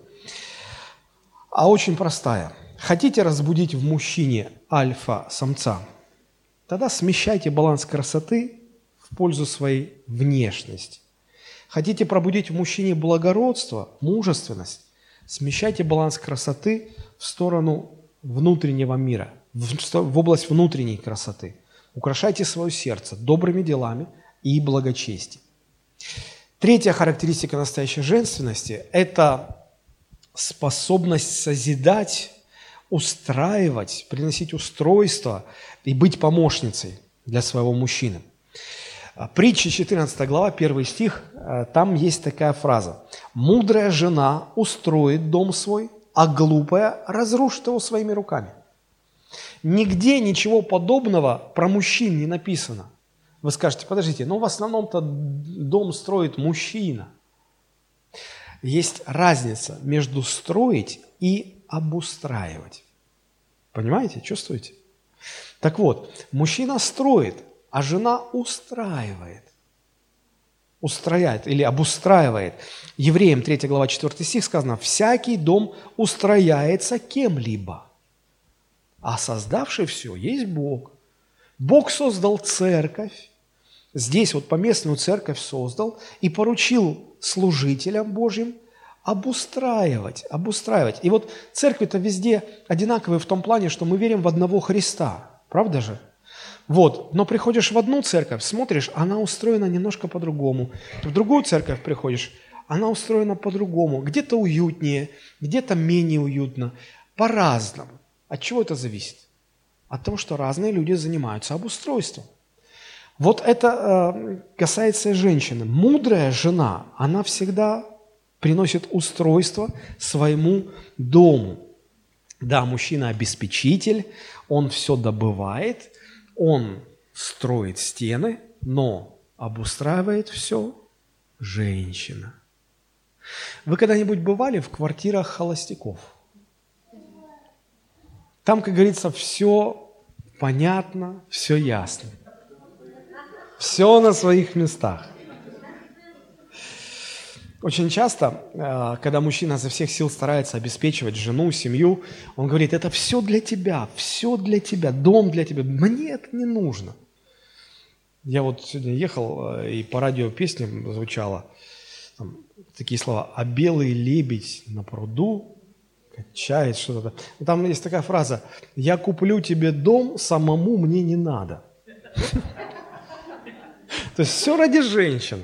А очень простая. Хотите разбудить в мужчине альфа-самца? Тогда смещайте баланс красоты в пользу своей внешности. Хотите пробудить в мужчине благородство, мужественность? Смещайте баланс красоты в сторону внутреннего мира, в область внутренней красоты. Украшайте свое сердце добрыми делами и благочестием. Третья характеристика настоящей женственности – это способность созидать, устраивать, приносить устройство и быть помощницей для своего мужчины. Притча 14 глава, 1 стих, э, там есть такая фраза. «Мудрая жена устроит дом свой, а глупая разрушит его своими руками». Нигде ничего подобного про мужчин не написано – вы скажете, подождите, но в основном-то дом строит мужчина. Есть разница между строить и обустраивать. Понимаете, чувствуете? Так вот, мужчина строит, а жена устраивает. Устрояет или обустраивает. Евреям 3 глава 4 стих сказано, «Всякий дом устрояется кем-либо, а создавший все есть Бог». Бог создал церковь, здесь вот поместную церковь создал и поручил служителям Божьим обустраивать, обустраивать. И вот церкви-то везде одинаковые в том плане, что мы верим в одного Христа. Правда же? Вот, но приходишь в одну церковь, смотришь, она устроена немножко по-другому. В другую церковь приходишь, она устроена по-другому. Где-то уютнее, где-то менее уютно. По-разному. От чего это зависит? От того, что разные люди занимаются обустройством. Вот это э, касается женщины. Мудрая жена, она всегда приносит устройство своему дому. Да, мужчина обеспечитель, он все добывает, он строит стены, но обустраивает все женщина. Вы когда-нибудь бывали в квартирах холостяков? Там, как говорится, все понятно, все ясно. Все на своих местах. Очень часто, э, когда мужчина за всех сил старается обеспечивать жену, семью, он говорит, это все для тебя, все для тебя, дом для тебя, мне это не нужно. Я вот сегодня ехал, э, и по радио песня звучала, там, такие слова, а белый лебедь на пруду качает что-то. Там есть такая фраза, я куплю тебе дом, самому мне не надо. То есть все ради женщин.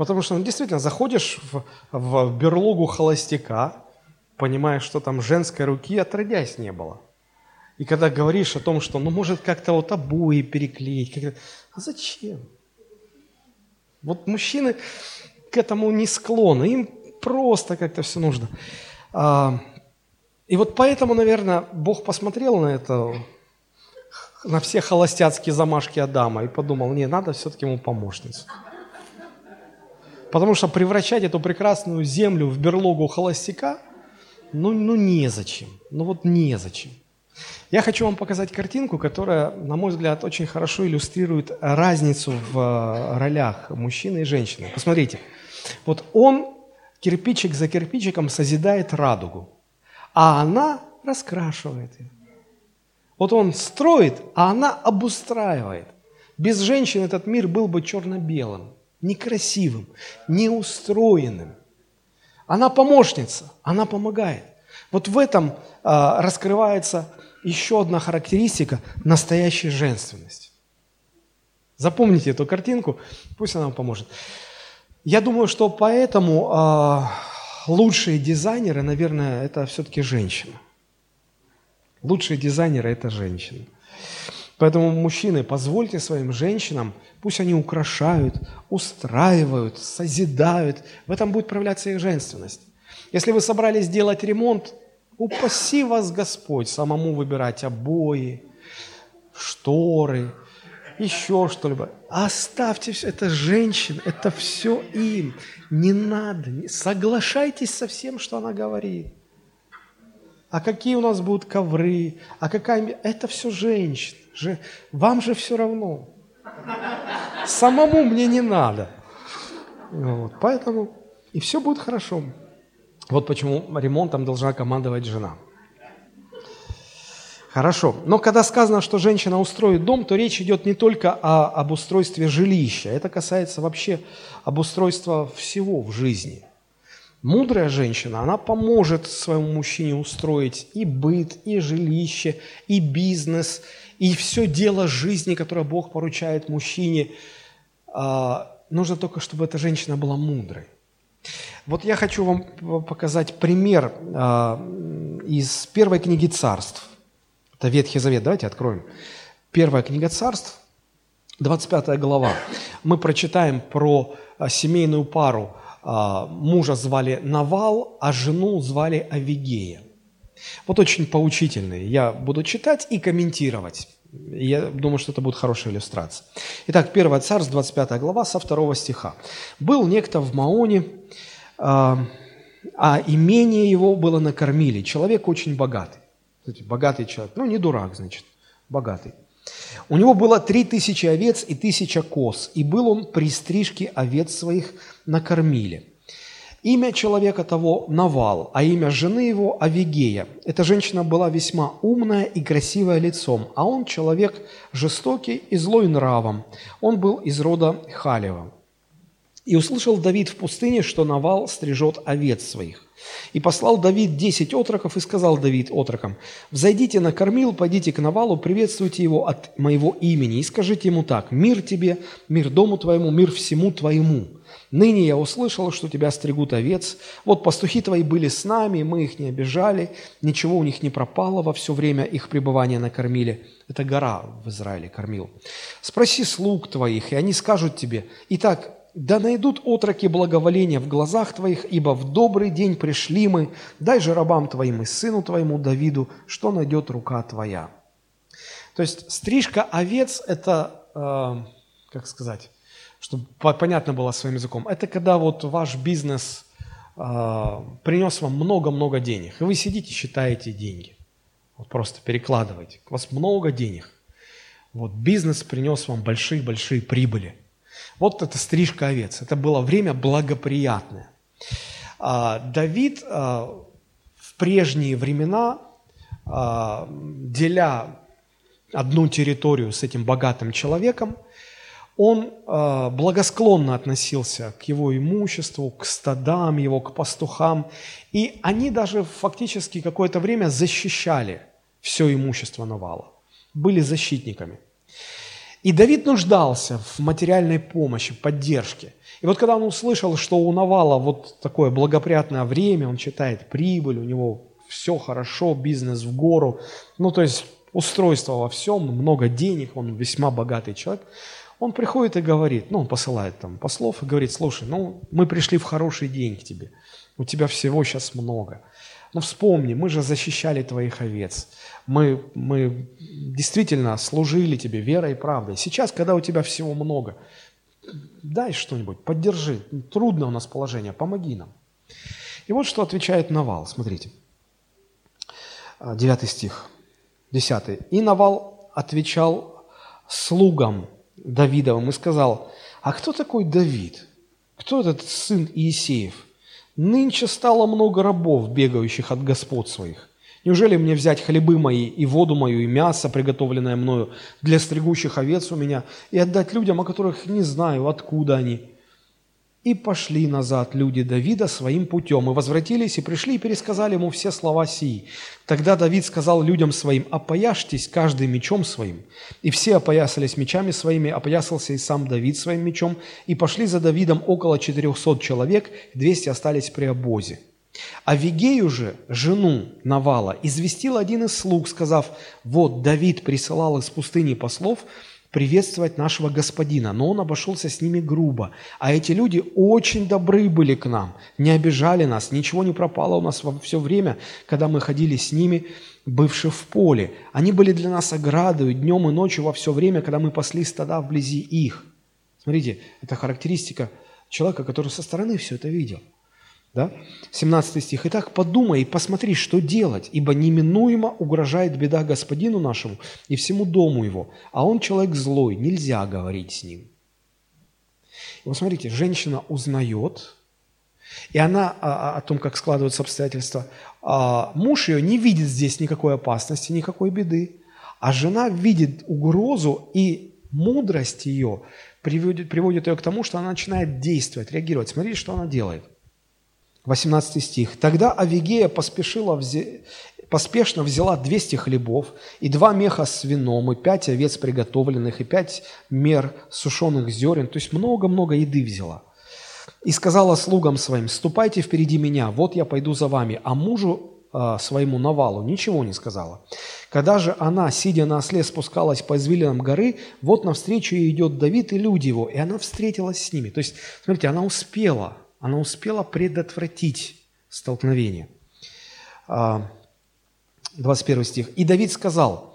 Потому что ну, действительно заходишь в, в берлогу холостяка, понимаешь, что там женской руки отродясь не было. И когда говоришь о том, что ну может как-то вот обои переклеить, как а зачем? Вот мужчины к этому не склонны, им просто как-то все нужно. А, и вот поэтому, наверное, Бог посмотрел на это, на все холостяцкие замашки Адама и подумал, не, надо все-таки ему помощницу. Потому что превращать эту прекрасную землю в берлогу холостяка, ну, ну незачем. Ну вот незачем. Я хочу вам показать картинку, которая, на мой взгляд, очень хорошо иллюстрирует разницу в э, ролях мужчины и женщины. Посмотрите. Вот он кирпичик за кирпичиком созидает радугу, а она раскрашивает ее. Вот он строит, а она обустраивает. Без женщин этот мир был бы черно-белым некрасивым, неустроенным. Она помощница, она помогает. Вот в этом а, раскрывается еще одна характеристика настоящей женственности. Запомните эту картинку, пусть она вам поможет. Я думаю, что поэтому а, лучшие дизайнеры, наверное, это все-таки женщина. Лучшие дизайнеры – это женщины. Поэтому, мужчины, позвольте своим женщинам, пусть они украшают, устраивают, созидают. В этом будет проявляться их женственность. Если вы собрались сделать ремонт, упаси вас Господь самому выбирать обои, шторы, еще что-либо. Оставьте все, это женщин, это все им. Не надо, соглашайтесь со всем, что она говорит. А какие у нас будут ковры, а какая... Это все женщин. Же, вам же все равно. Самому мне не надо. Вот, поэтому и все будет хорошо. Вот почему ремонтом должна командовать жена. Хорошо. Но когда сказано, что женщина устроит дом, то речь идет не только о, об устройстве жилища. Это касается вообще обустройства всего в жизни. Мудрая женщина, она поможет своему мужчине устроить и быт, и жилище, и бизнес, и все дело жизни, которое Бог поручает мужчине, а, нужно только, чтобы эта женщина была мудрой. Вот я хочу вам показать пример а, из первой книги царств. Это Ветхий Завет, давайте откроем. Первая книга царств, 25 глава. Мы прочитаем про а, семейную пару. Мужа звали Навал, а жену звали Авигея. Вот очень поучительные. Я буду читать и комментировать. Я думаю, что это будет хорошая иллюстрация. Итак, 1 Царств, 25 глава, со 2 стиха. «Был некто в Маоне, а, а имение его было на кормиле. Человек очень богатый. Богатый человек. Ну, не дурак, значит, богатый. У него было три тысячи овец и тысяча коз, и был он при стрижке овец своих на кормиле. Имя человека того – Навал, а имя жены его – Авигея. Эта женщина была весьма умная и красивая лицом, а он человек жестокий и злой нравом. Он был из рода Халева. И услышал Давид в пустыне, что Навал стрижет овец своих. И послал Давид десять отроков, и сказал Давид отрокам, «Взойдите на кормил, пойдите к Навалу, приветствуйте его от моего имени, и скажите ему так, мир тебе, мир дому твоему, мир всему твоему. Ныне я услышал, что тебя стригут овец. Вот пастухи твои были с нами, мы их не обижали, ничего у них не пропало во все время их пребывания на кормиле». Это гора в Израиле, кормил. «Спроси слуг твоих, и они скажут тебе, итак, да найдут отроки благоволения в глазах Твоих, ибо в добрый день пришли мы, дай же рабам Твоим и сыну Твоему Давиду, что найдет рука Твоя». То есть стрижка овец – это, э, как сказать, чтобы понятно было своим языком, это когда вот ваш бизнес э, принес вам много-много денег, и вы сидите, считаете деньги. Вот просто перекладываете. У вас много денег. Вот бизнес принес вам большие-большие прибыли. Вот это стрижка овец. Это было время благоприятное. А, Давид а, в прежние времена, а, деля одну территорию с этим богатым человеком, он благосклонно относился к его имуществу, к стадам его, к пастухам. И они даже фактически какое-то время защищали все имущество Навала, были защитниками – и Давид нуждался в материальной помощи, поддержке. И вот когда он услышал, что у Навала вот такое благоприятное время, он читает прибыль, у него все хорошо, бизнес в гору, ну то есть устройство во всем, много денег, он весьма богатый человек, он приходит и говорит, ну он посылает там послов и говорит, слушай, ну мы пришли в хороший день к тебе, у тебя всего сейчас много. Ну вспомни, мы же защищали твоих овец. Мы, мы действительно служили тебе верой и правдой. Сейчас, когда у тебя всего много, дай что-нибудь, поддержи. Трудно у нас положение, помоги нам. И вот что отвечает Навал, смотрите. А, девятый стих, десятый. «И Навал отвечал слугам Давидовым и сказал, а кто такой Давид? Кто этот сын Иисеев?» Нынче стало много рабов, бегающих от господ своих. Неужели мне взять хлебы мои и воду мою, и мясо, приготовленное мною для стригущих овец у меня, и отдать людям, о которых не знаю, откуда они? И пошли назад люди Давида своим путем, и возвратились, и пришли, и пересказали ему все слова сии. Тогда Давид сказал людям своим, «Опояжьтесь каждый мечом своим». И все опоясались мечами своими, опоясался и сам Давид своим мечом, и пошли за Давидом около четырехсот человек, двести остались при обозе. А Вигею же, жену Навала, известил один из слуг, сказав, «Вот Давид присылал из пустыни послов, приветствовать нашего господина, но он обошелся с ними грубо. А эти люди очень добры были к нам, не обижали нас, ничего не пропало у нас во все время, когда мы ходили с ними, бывшие в поле. Они были для нас оградой днем и ночью во все время, когда мы пасли стада вблизи их. Смотрите, это характеристика человека, который со стороны все это видел – да? 17 стих. «Итак, подумай и посмотри, что делать, ибо неминуемо угрожает беда господину нашему и всему дому его, а он человек злой, нельзя говорить с ним». И вот смотрите, женщина узнает, и она о, о том, как складываются обстоятельства, а муж ее не видит здесь никакой опасности, никакой беды, а жена видит угрозу, и мудрость ее приводит, приводит ее к тому, что она начинает действовать, реагировать. Смотрите, что она делает – 18 стих. «Тогда Авигея поспешила взе... поспешно взяла 200 хлебов и два меха с вином, и пять овец приготовленных, и пять мер сушеных зерен». То есть много-много еды взяла. «И сказала слугам своим, ступайте впереди меня, вот я пойду за вами». А мужу э, своему Навалу ничего не сказала. Когда же она, сидя на осле, спускалась по извилинам горы, вот навстречу ей идет Давид и люди его, и она встретилась с ними. То есть, смотрите, она успела – она успела предотвратить столкновение. 21 а, стих. «И Давид сказал,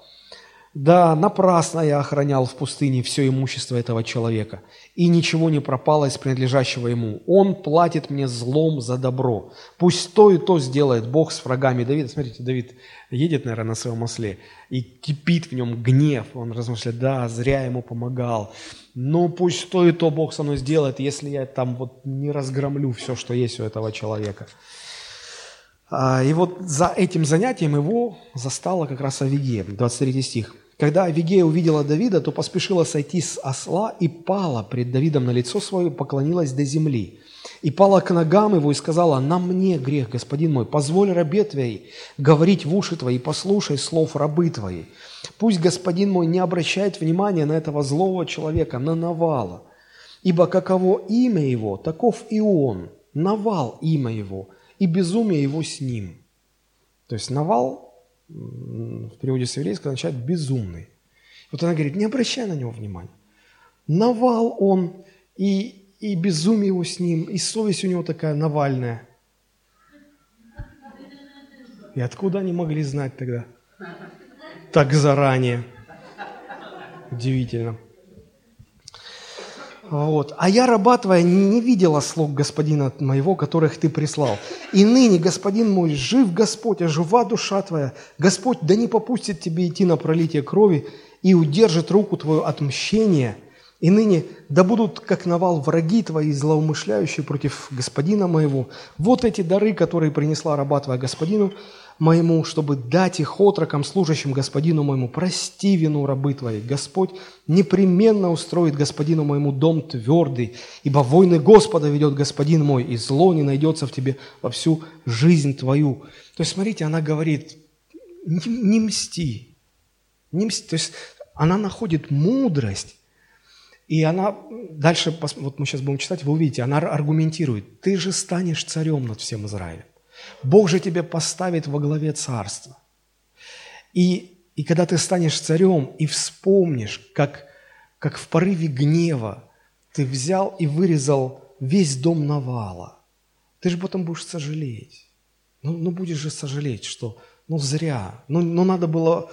Да, напрасно я охранял в пустыне все имущество этого человека, и ничего не пропало из принадлежащего ему. Он платит мне злом за добро. Пусть то и то сделает Бог с врагами Давида. Смотрите, Давид едет, наверное, на своем осле, и кипит в нем гнев. Он размышляет, да, зря ему помогал. Но пусть то и то Бог со мной сделает, если я там вот не разгромлю все, что есть у этого человека. А, и вот за этим занятием его застала как раз Авигея, 23 стих. Когда Авигея увидела Давида, то поспешила сойти с осла и пала пред Давидом на лицо свое, поклонилась до земли. И пала к ногам его и сказала, «На мне грех, господин мой, позволь рабе твоей говорить в уши твои, послушай слов рабы твоей. Пусть господин мой не обращает внимания на этого злого человека, на Навала, ибо каково имя его, таков и он, Навал имя его, и безумие его с ним». То есть Навал в переводе с еврейского означает «безумный». Вот она говорит, не обращай на него внимания. Навал он, и, и безумие его с ним, и совесть у него такая навальная. И откуда они могли знать тогда? Так заранее. Удивительно. Вот. А я, раба не видела слуг господина моего, которых ты прислал. И ныне, господин мой, жив Господь, а жива душа твоя. Господь да не попустит тебе идти на пролитие крови и удержит руку твою от мщения. И ныне да будут, как навал, враги твои, злоумышляющие против господина моего. Вот эти дары, которые принесла раба господину, моему, чтобы дать их отрокам, служащим господину моему. Прости вину рабы твоей. Господь непременно устроит господину моему дом твердый, ибо войны Господа ведет господин мой, и зло не найдется в тебе во всю жизнь твою. То есть, смотрите, она говорит, не, не мсти, не мсти. То есть, она находит мудрость, и она, дальше, вот мы сейчас будем читать, вы увидите, она аргументирует, ты же станешь царем над всем Израилем. Бог же тебя поставит во главе царства. И, и когда ты станешь царем и вспомнишь, как, как в порыве гнева ты взял и вырезал весь дом Навала, ты же потом будешь сожалеть. Ну, ну будешь же сожалеть, что ну зря, ну, ну надо было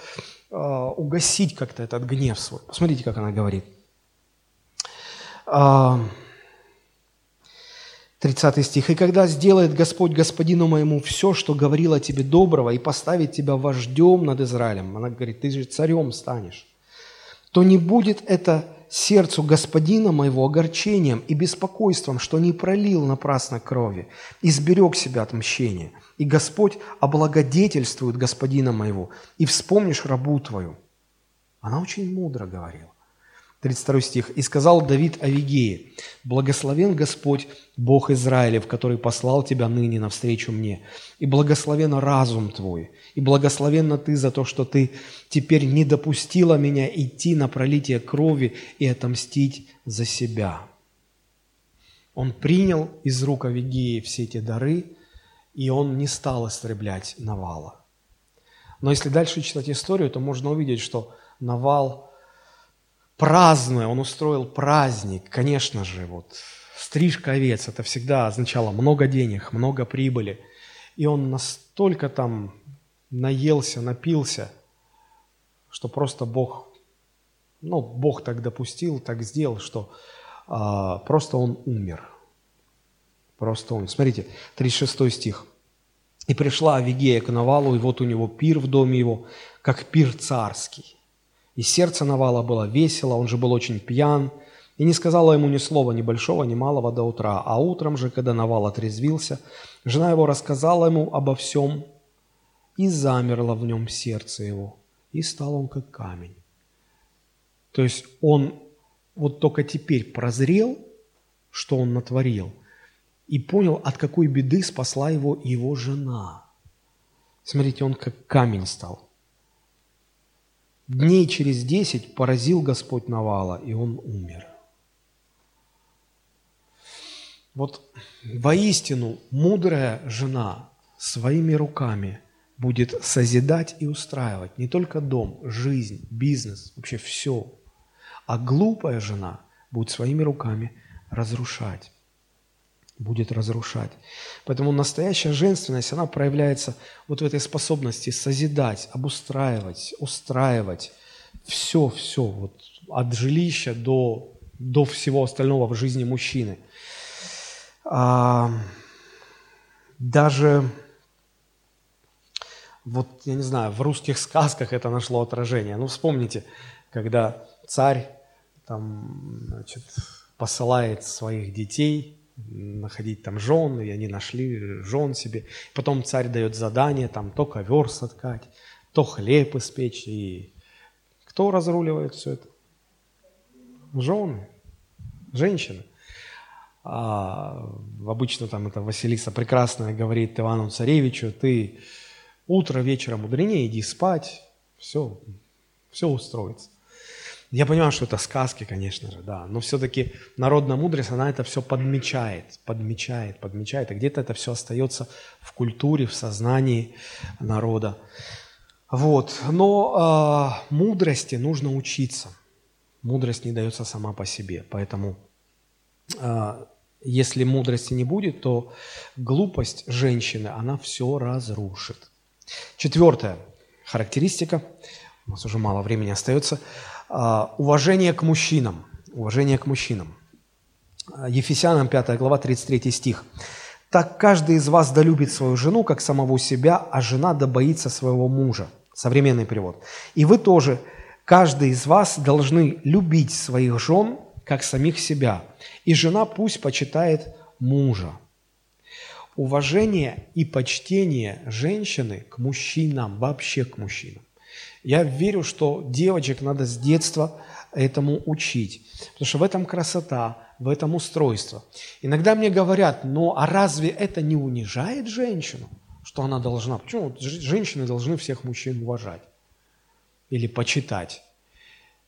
э, угасить как-то этот гнев свой. Посмотрите, как она говорит. Э, 30 стих. «И когда сделает Господь господину моему все, что говорил о тебе доброго, и поставит тебя вождем над Израилем», она говорит, ты же царем станешь, то не будет это сердцу господина моего огорчением и беспокойством, что не пролил напрасно крови, и сберег себя от мщения. И Господь облагодетельствует господина моего, и вспомнишь рабу твою». Она очень мудро говорила. 32 стих. «И сказал Давид Авигее, благословен Господь, Бог Израилев, который послал тебя ныне навстречу мне, и благословен разум твой, и благословенна ты за то, что ты теперь не допустила меня идти на пролитие крови и отомстить за себя». Он принял из рук Авигеи все эти дары, и он не стал истреблять Навала. Но если дальше читать историю, то можно увидеть, что Навал – празднуя, он устроил праздник, конечно же, вот стрижка овец, это всегда означало много денег, много прибыли. И он настолько там наелся, напился, что просто Бог, ну, Бог так допустил, так сделал, что а, просто он умер. Просто он. Смотрите, 36 стих. «И пришла Авигея к Навалу, и вот у него пир в доме его, как пир царский. И сердце Навала было весело, он же был очень пьян, и не сказала ему ни слова, ни большого, ни малого до утра. А утром же, когда Навал отрезвился, жена его рассказала ему обо всем, и замерло в нем сердце его, и стал он как камень. То есть он вот только теперь прозрел, что он натворил, и понял, от какой беды спасла его его жена. Смотрите, он как камень стал. Дней через десять поразил Господь Навала, и он умер. Вот воистину мудрая жена своими руками будет созидать и устраивать не только дом, жизнь, бизнес, вообще все. А глупая жена будет своими руками разрушать будет разрушать. Поэтому настоящая женственность, она проявляется вот в этой способности созидать, обустраивать, устраивать все, все, вот от жилища до, до всего остального в жизни мужчины. А, даже вот, я не знаю, в русских сказках это нашло отражение. Ну, вспомните, когда царь там, значит, посылает своих детей находить там жен, и они нашли жен себе. Потом царь дает задание, там, то ковер соткать, то хлеб испечь. И кто разруливает все это? Жены, женщины. А обычно там это Василиса Прекрасная говорит Ивану Царевичу, ты утро вечером мудренее, иди спать, все, все устроится. Я понимаю, что это сказки, конечно же, да, но все-таки народная мудрость, она это все подмечает, подмечает, подмечает, и где-то это все остается в культуре, в сознании народа. Вот, но э, мудрости нужно учиться. Мудрость не дается сама по себе, поэтому э, если мудрости не будет, то глупость женщины, она все разрушит. Четвертая характеристика, у нас уже мало времени остается – а, уважение к мужчинам. Уважение к мужчинам. Ефесянам 5 глава 33 стих. «Так каждый из вас долюбит свою жену, как самого себя, а жена да боится своего мужа». Современный перевод. «И вы тоже, каждый из вас должны любить своих жен, как самих себя, и жена пусть почитает мужа». Уважение и почтение женщины к мужчинам, вообще к мужчинам. Я верю, что девочек надо с детства этому учить, потому что в этом красота, в этом устройство. Иногда мне говорят, ну а разве это не унижает женщину, что она должна? Почему женщины должны всех мужчин уважать или почитать?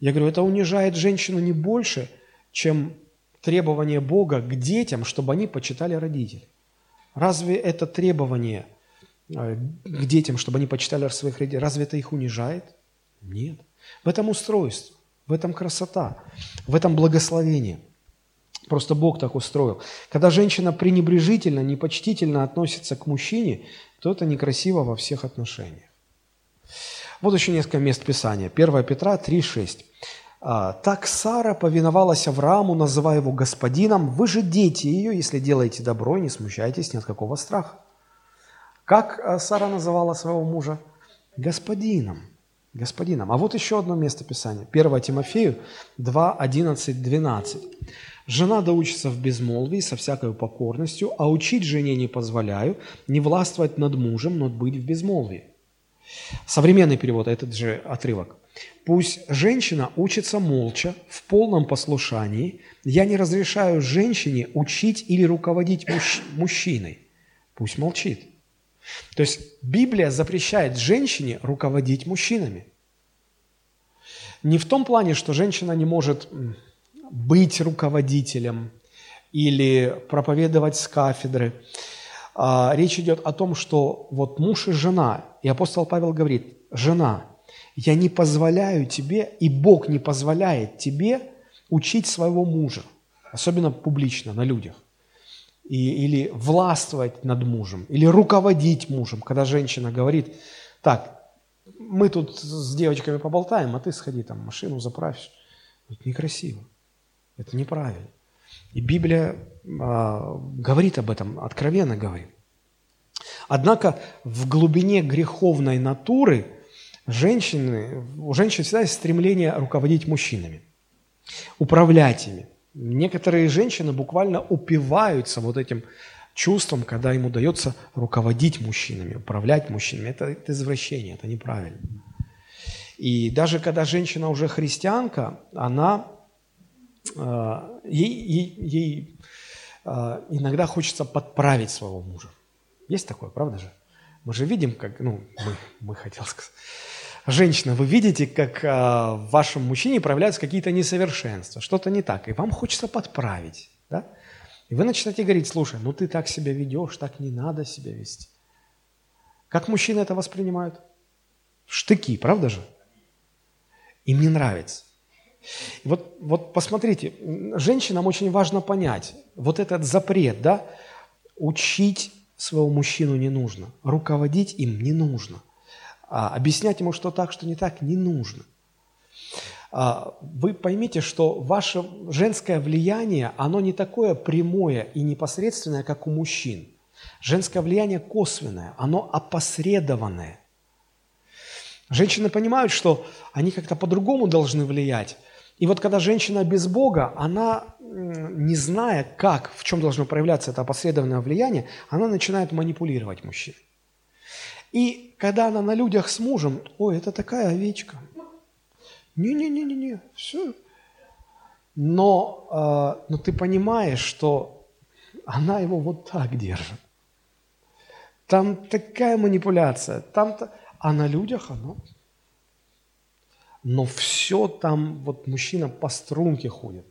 Я говорю, это унижает женщину не больше, чем требование Бога к детям, чтобы они почитали родителей. Разве это требование – к детям, чтобы они почитали своих родителей, разве это их унижает? Нет. В этом устройство, в этом красота, в этом благословение. Просто Бог так устроил. Когда женщина пренебрежительно, непочтительно относится к мужчине, то это некрасиво во всех отношениях. Вот еще несколько мест Писания. 1 Петра 3,6. «А, «Так Сара повиновалась Аврааму, называя его господином. Вы же дети ее, если делаете добро, не смущайтесь ни от какого страха». Как э, Сара называла своего мужа? Господином. Господином. А вот еще одно место Писания. 1 Тимофею 2, 11, 12. «Жена доучится в безмолвии со всякой покорностью, а учить жене не позволяю, не властвовать над мужем, но быть в безмолвии». Современный перевод, этот же отрывок. «Пусть женщина учится молча, в полном послушании. Я не разрешаю женщине учить или руководить мужч- мужчиной. Пусть молчит». То есть Библия запрещает женщине руководить мужчинами. Не в том плане, что женщина не может быть руководителем или проповедовать с кафедры. А, речь идет о том, что вот муж и жена, и апостол Павел говорит, жена, я не позволяю тебе, и Бог не позволяет тебе учить своего мужа, особенно публично, на людях и, или властвовать над мужем, или руководить мужем, когда женщина говорит, так, мы тут с девочками поболтаем, а ты сходи там машину заправишь. Это некрасиво, это неправильно. И Библия а, говорит об этом, откровенно говорит. Однако в глубине греховной натуры женщины, у женщин всегда есть стремление руководить мужчинами, управлять ими. Некоторые женщины буквально упиваются вот этим чувством, когда им удается руководить мужчинами, управлять мужчинами. Это, это извращение, это неправильно. И даже когда женщина уже христианка, она, э, ей, ей, э, иногда хочется подправить своего мужа. Есть такое, правда же? Мы же видим, как, ну, мы, мы хотел сказать, Женщина, вы видите, как а, в вашем мужчине проявляются какие-то несовершенства, что-то не так, и вам хочется подправить, да? И вы начинаете говорить, слушай, ну ты так себя ведешь, так не надо себя вести. Как мужчины это воспринимают? Штыки, правда же? Им не нравится. И вот, вот посмотрите, женщинам очень важно понять, вот этот запрет, да, учить своего мужчину не нужно, руководить им не нужно – а объяснять ему, что так, что не так, не нужно. А, вы поймите, что ваше женское влияние, оно не такое прямое и непосредственное, как у мужчин. Женское влияние косвенное, оно опосредованное. Женщины понимают, что они как-то по-другому должны влиять. И вот когда женщина без Бога, она, не зная, как, в чем должно проявляться это опосредованное влияние, она начинает манипулировать мужчин. И когда она на людях с мужем, ой, это такая овечка. Не-не-не-не-не, все. Но, э, но ты понимаешь, что она его вот так держит. Там такая манипуляция, там-то, а на людях оно. Но все там, вот мужчина по струнке ходит.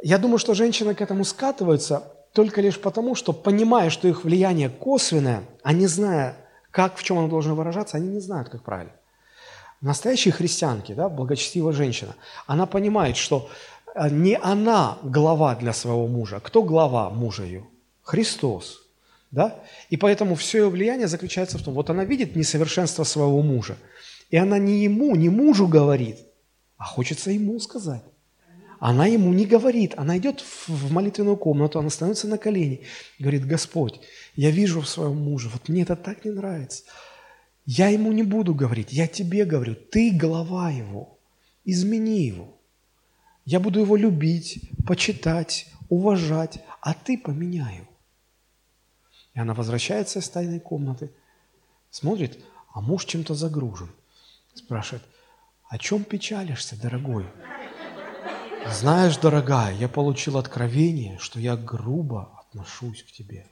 Я думаю, что женщины к этому скатываются только лишь потому, что понимая, что их влияние косвенное, а не зная, как, в чем оно должно выражаться, они не знают, как правильно. Настоящие христианки, да, благочестивая женщина, она понимает, что э, не она глава для своего мужа. Кто глава мужа ее? Христос. Да? И поэтому все ее влияние заключается в том, вот она видит несовершенство своего мужа, и она не ему, не мужу говорит, а хочется ему сказать. Она ему не говорит, она идет в молитвенную комнату, она становится на колени, говорит, Господь, я вижу в своем муже, вот мне это так не нравится. Я ему не буду говорить, я тебе говорю, ты глава его, измени его. Я буду его любить, почитать, уважать, а ты поменяй его. И она возвращается из тайной комнаты, смотрит, а муж чем-то загружен. Спрашивает, о чем печалишься, дорогой? Знаешь, дорогая, я получил откровение, что я грубо отношусь к тебе.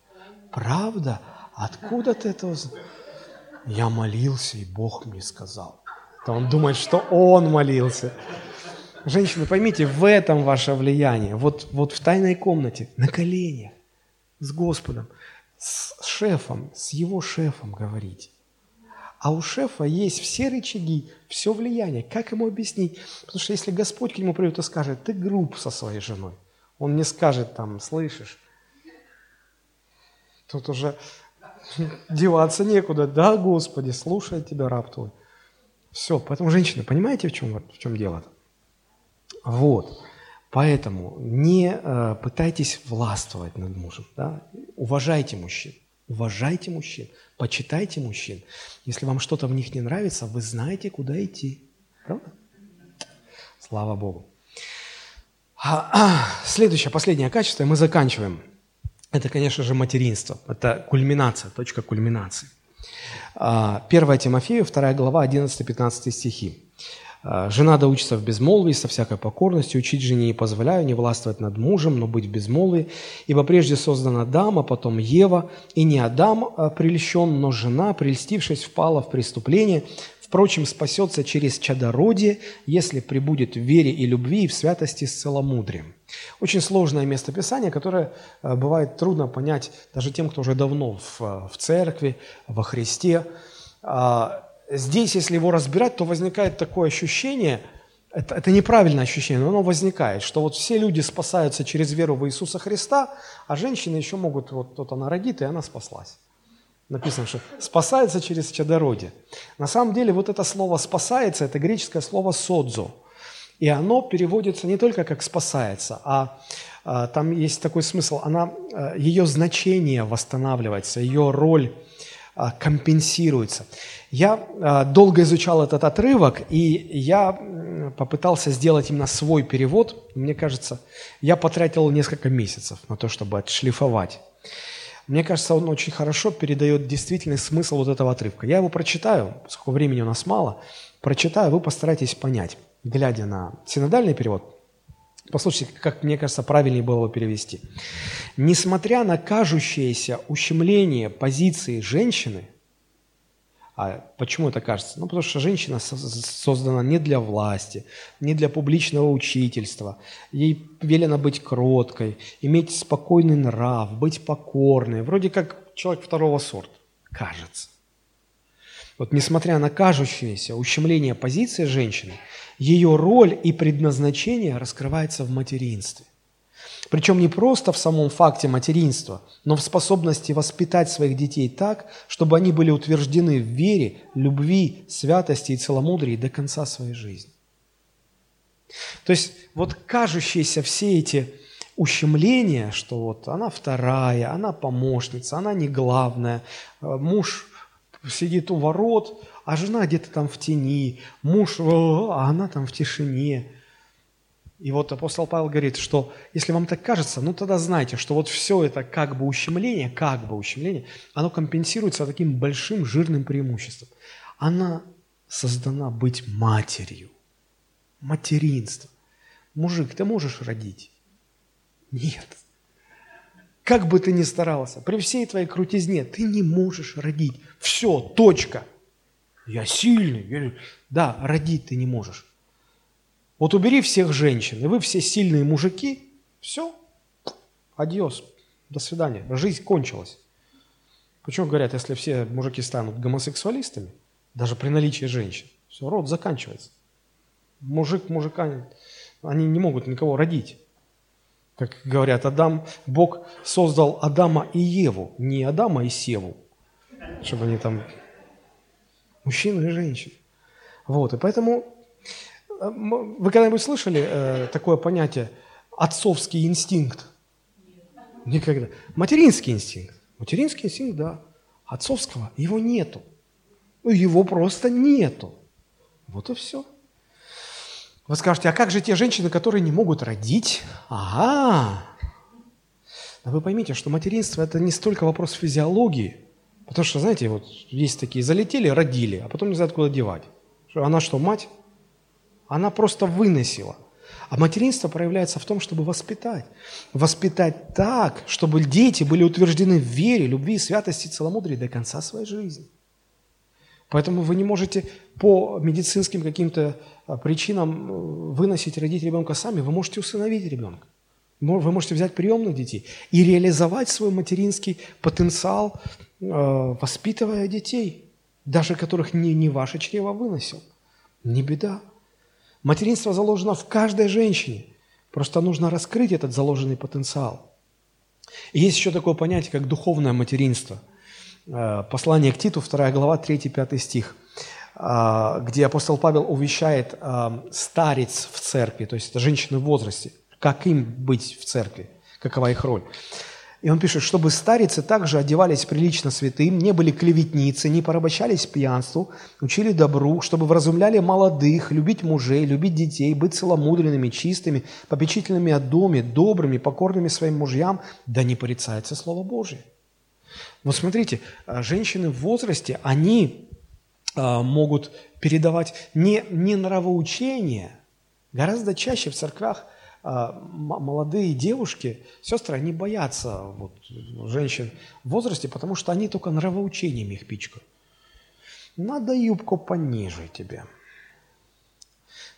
Правда? Откуда ты это узнал? Я молился, и Бог мне сказал. То он думает, что он молился. Женщины, поймите, в этом ваше влияние. Вот, вот в тайной комнате, на коленях, с Господом с шефом, с его шефом говорить. А у шефа есть все рычаги, все влияние. Как ему объяснить? Потому что если Господь к нему придет и скажет, ты груб со своей женой, он не скажет там, слышишь, тут уже деваться некуда. Да, Господи, слушает тебя раб твой. Все, поэтому, женщины, понимаете, в чем, в чем дело? Вот. Поэтому не э, пытайтесь властвовать над мужем. Да? Уважайте мужчин. Уважайте мужчин. Почитайте мужчин. Если вам что-то в них не нравится, вы знаете, куда идти. Правда? Слава Богу. Следующее, последнее качество, и мы заканчиваем. Это, конечно же, материнство. Это кульминация, точка кульминации. 1 а, Тимофею, 2 глава, 11-15 стихи. А, жена да учится в безмолвии, со всякой покорностью, учить жене не позволяю, не властвовать над мужем, но быть в безмолвии. Ибо прежде создана Адам, а потом Ева, и не Адам а, прельщен, но жена, прельстившись, впала в преступление. Впрочем, спасется через чадородие, если прибудет в вере и любви и в святости с целомудрием. Очень сложное местописание, которое а, бывает трудно понять даже тем, кто уже давно в, в церкви, во Христе здесь, если его разбирать, то возникает такое ощущение, это, это неправильное ощущение, но оно возникает, что вот все люди спасаются через веру в Иисуса Христа, а женщины еще могут, вот, вот она родит, и она спаслась. Написано, что спасается через чадородие. На самом деле вот это слово «спасается» – это греческое слово «содзо». И оно переводится не только как «спасается», а, а там есть такой смысл, она, а, ее значение восстанавливается, ее роль компенсируется. Я а, долго изучал этот отрывок, и я попытался сделать именно свой перевод. Мне кажется, я потратил несколько месяцев на то, чтобы отшлифовать. Мне кажется, он очень хорошо передает действительный смысл вот этого отрывка. Я его прочитаю, поскольку времени у нас мало, прочитаю, вы постарайтесь понять, глядя на синодальный перевод. Послушайте, как мне кажется, правильнее было его перевести. Несмотря на кажущееся ущемление позиции женщины, а почему это кажется? Ну, потому что женщина создана не для власти, не для публичного учительства. Ей велено быть кроткой, иметь спокойный нрав, быть покорной. Вроде как человек второго сорта. Кажется. Вот несмотря на кажущееся ущемление позиции женщины, ее роль и предназначение раскрывается в материнстве. Причем не просто в самом факте материнства, но в способности воспитать своих детей так, чтобы они были утверждены в вере, любви, святости и целомудрии до конца своей жизни. То есть вот кажущиеся все эти ущемления, что вот она вторая, она помощница, она не главная, э, муж сидит у ворот, а жена где-то там в тени, муж, а она там в тишине. И вот апостол Павел говорит, что если вам так кажется, ну тогда знайте, что вот все это как бы ущемление, как бы ущемление, оно компенсируется таким большим жирным преимуществом. Она создана быть матерью. Материнство. Мужик, ты можешь родить? Нет. Как бы ты ни старался, при всей твоей крутизне, ты не можешь родить. Все, точка. Я сильный. Я... Да, родить ты не можешь. Вот убери всех женщин, и вы все сильные мужики, все, адьос, до свидания, жизнь кончилась. Почему говорят, если все мужики станут гомосексуалистами, даже при наличии женщин, все, род заканчивается. Мужик, мужика, они не могут никого родить. Как говорят, Адам, Бог создал Адама и Еву, не Адама и Севу, чтобы они там мужчины и женщины. Вот, и поэтому э, вы когда-нибудь слышали э, такое понятие отцовский инстинкт? Никогда. Материнский инстинкт. Материнский инстинкт, да. Отцовского его нету. Ну, его просто нету. Вот и все. Вы скажете, а как же те женщины, которые не могут родить? Ага. Но вы поймите, что материнство – это не столько вопрос физиологии, потому что, знаете, вот есть такие, залетели, родили, а потом не знают, куда девать. Она что, мать? Она просто выносила. А материнство проявляется в том, чтобы воспитать. Воспитать так, чтобы дети были утверждены в вере, любви, святости, целомудрии до конца своей жизни. Поэтому вы не можете по медицинским каким-то а, причинам э, выносить, родить ребенка сами. Вы можете усыновить ребенка. Вы можете взять приемных детей и реализовать свой материнский потенциал, воспитывая детей, даже которых не, не ваше чрево выносил. Не беда. Материнство заложено в каждой женщине. Просто нужно раскрыть этот заложенный потенциал. И есть еще такое понятие, как духовное материнство – Э, послание к Титу, 2 глава, 3-5 стих, э, где апостол Павел увещает э, старец в церкви, то есть это женщины в возрасте, как им быть в церкви, какова их роль. И он пишет, чтобы старицы также одевались прилично святым, не были клеветницы, не порабощались пьянству, учили добру, чтобы вразумляли молодых, любить мужей, любить детей, быть целомудренными, чистыми, попечительными о доме, добрыми, покорными своим мужьям, да не порицается Слово Божие. Вот смотрите, а, женщины в возрасте, они а, могут передавать не, не нравоучение. Гораздо чаще в церквях молодые девушки, сестры, они боятся вот, женщин в возрасте, потому что они только нравоучением их пичкают. Надо юбку пониже тебе.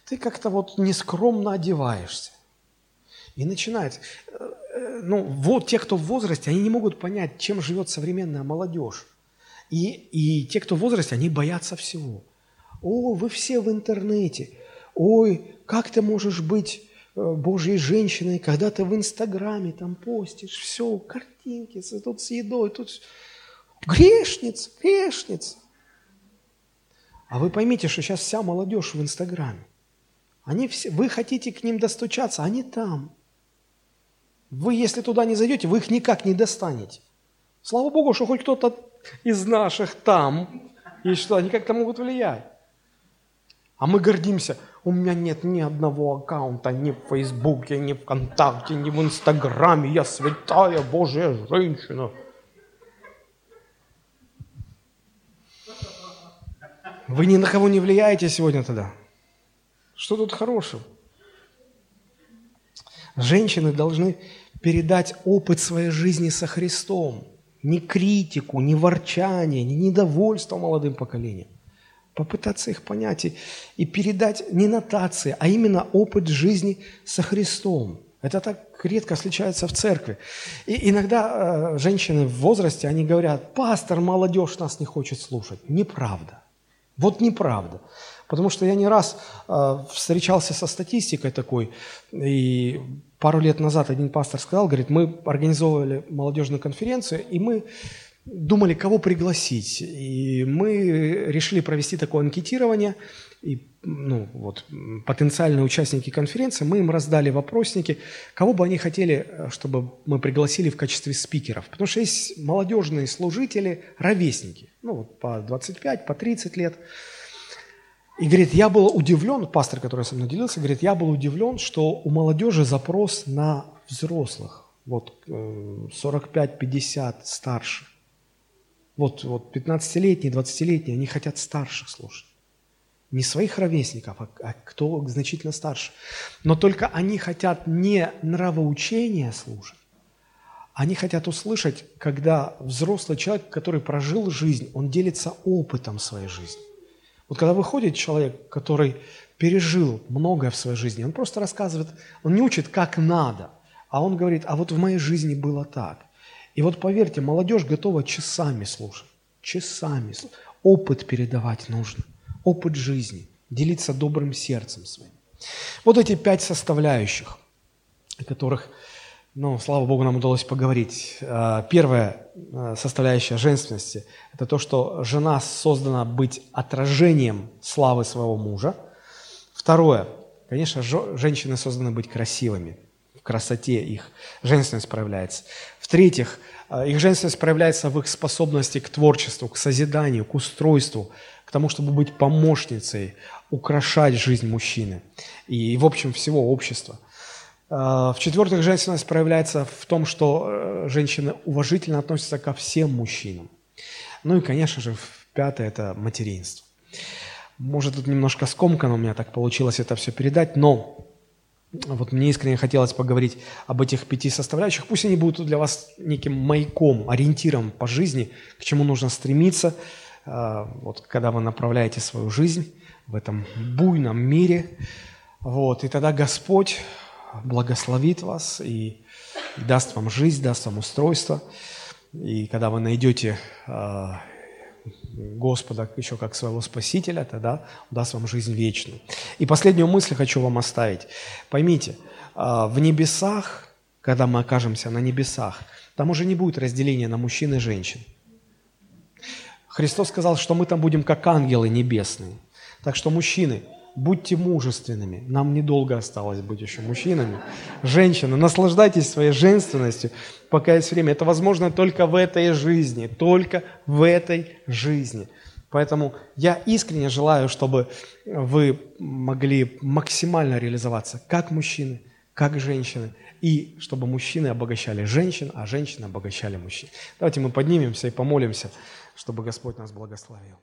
Ты как-то вот нескромно одеваешься. И начинается ну, вот те, кто в возрасте, они не могут понять, чем живет современная молодежь. И, и те, кто в возрасте, они боятся всего. О, вы все в интернете. Ой, как ты можешь быть э, Божьей женщиной, когда ты в Инстаграме там постишь, все, картинки, тут с едой, тут грешница, грешница. А вы поймите, что сейчас вся молодежь в Инстаграме. Они все, вы хотите к ним достучаться, они там – вы, если туда не зайдете, вы их никак не достанете. Слава Богу, что хоть кто-то из наших там, и что они как-то могут влиять. А мы гордимся, у меня нет ни одного аккаунта ни в Фейсбуке, ни в ВКонтакте, ни в Инстаграме, я святая Божья женщина. Вы ни на кого не влияете сегодня тогда. Что тут хорошего? Женщины должны передать опыт своей жизни со Христом. Не критику, не ворчание, не недовольство молодым поколением. Попытаться их понять и, и передать не нотации, а именно опыт жизни со Христом. Это так редко случается в церкви. И иногда э, женщины в возрасте, они говорят, пастор, молодежь нас не хочет слушать. Неправда. Вот неправда. Потому что я не раз э, встречался со статистикой такой, и пару лет назад один пастор сказал, говорит, мы организовывали молодежную конференцию, и мы думали, кого пригласить. И мы решили провести такое анкетирование, и ну, вот, потенциальные участники конференции, мы им раздали вопросники, кого бы они хотели, чтобы мы пригласили в качестве спикеров. Потому что есть молодежные служители, ровесники, ну, вот по 25, по 30 лет. И говорит, я был удивлен, пастор, который со мной делился, говорит, я был удивлен, что у молодежи запрос на взрослых, вот 45-50 э, старше. Вот, вот 15-летние, 20-летние, они хотят старших слушать. Не своих ровесников, а, а кто значительно старше. Но только они хотят не нравоучения слушать, они хотят услышать, когда взрослый человек, который прожил жизнь, он делится опытом своей жизни. Вот когда выходит человек, который пережил многое в своей жизни, он просто рассказывает, он не учит, как надо, а он говорит, а вот в моей жизни было так. И вот поверьте, молодежь готова часами слушать, часами. Опыт передавать нужно, опыт жизни, делиться добрым сердцем своим. Вот эти пять составляющих, о которых, ну, слава Богу, нам удалось поговорить. А, первая а, составляющая женственности – это то, что жена создана быть отражением славы своего мужа. Второе – конечно, женщины созданы быть красивыми красоте их женственность проявляется. В-третьих, э, их женственность проявляется в их способности к творчеству, к созиданию, к устройству, к тому, чтобы быть помощницей, украшать жизнь мужчины и, в общем, всего общества. Э, В-четвертых, женственность проявляется в том, что э, женщины уважительно относятся ко всем мужчинам. Ну и, конечно же, в-пятое – это материнство. Может, тут немножко скомкано у меня так получилось это все передать, но вот мне искренне хотелось поговорить об этих пяти составляющих. Пусть они будут для вас неким маяком, ориентиром по жизни, к чему нужно стремиться, а, вот, когда вы направляете свою жизнь в этом буйном мире. Вот, и тогда Господь благословит вас и даст вам жизнь, даст вам устройство. И когда вы найдете а, Господа еще как своего Спасителя, тогда даст вам жизнь вечную. И последнюю мысль хочу вам оставить. Поймите, а, в небесах, когда мы окажемся на небесах, там уже не будет разделения на мужчин и женщин. Христос сказал, что мы там будем как ангелы небесные. Так что, мужчины, будьте мужественными. Нам недолго осталось быть еще мужчинами. Женщины, наслаждайтесь своей женственностью, пока есть время. Это возможно только в этой жизни, только в этой жизни. Поэтому я искренне желаю, чтобы вы могли максимально реализоваться как мужчины, как женщины, и чтобы мужчины обогащали женщин, а женщины обогащали мужчин. Давайте мы поднимемся и помолимся, чтобы Господь нас благословил.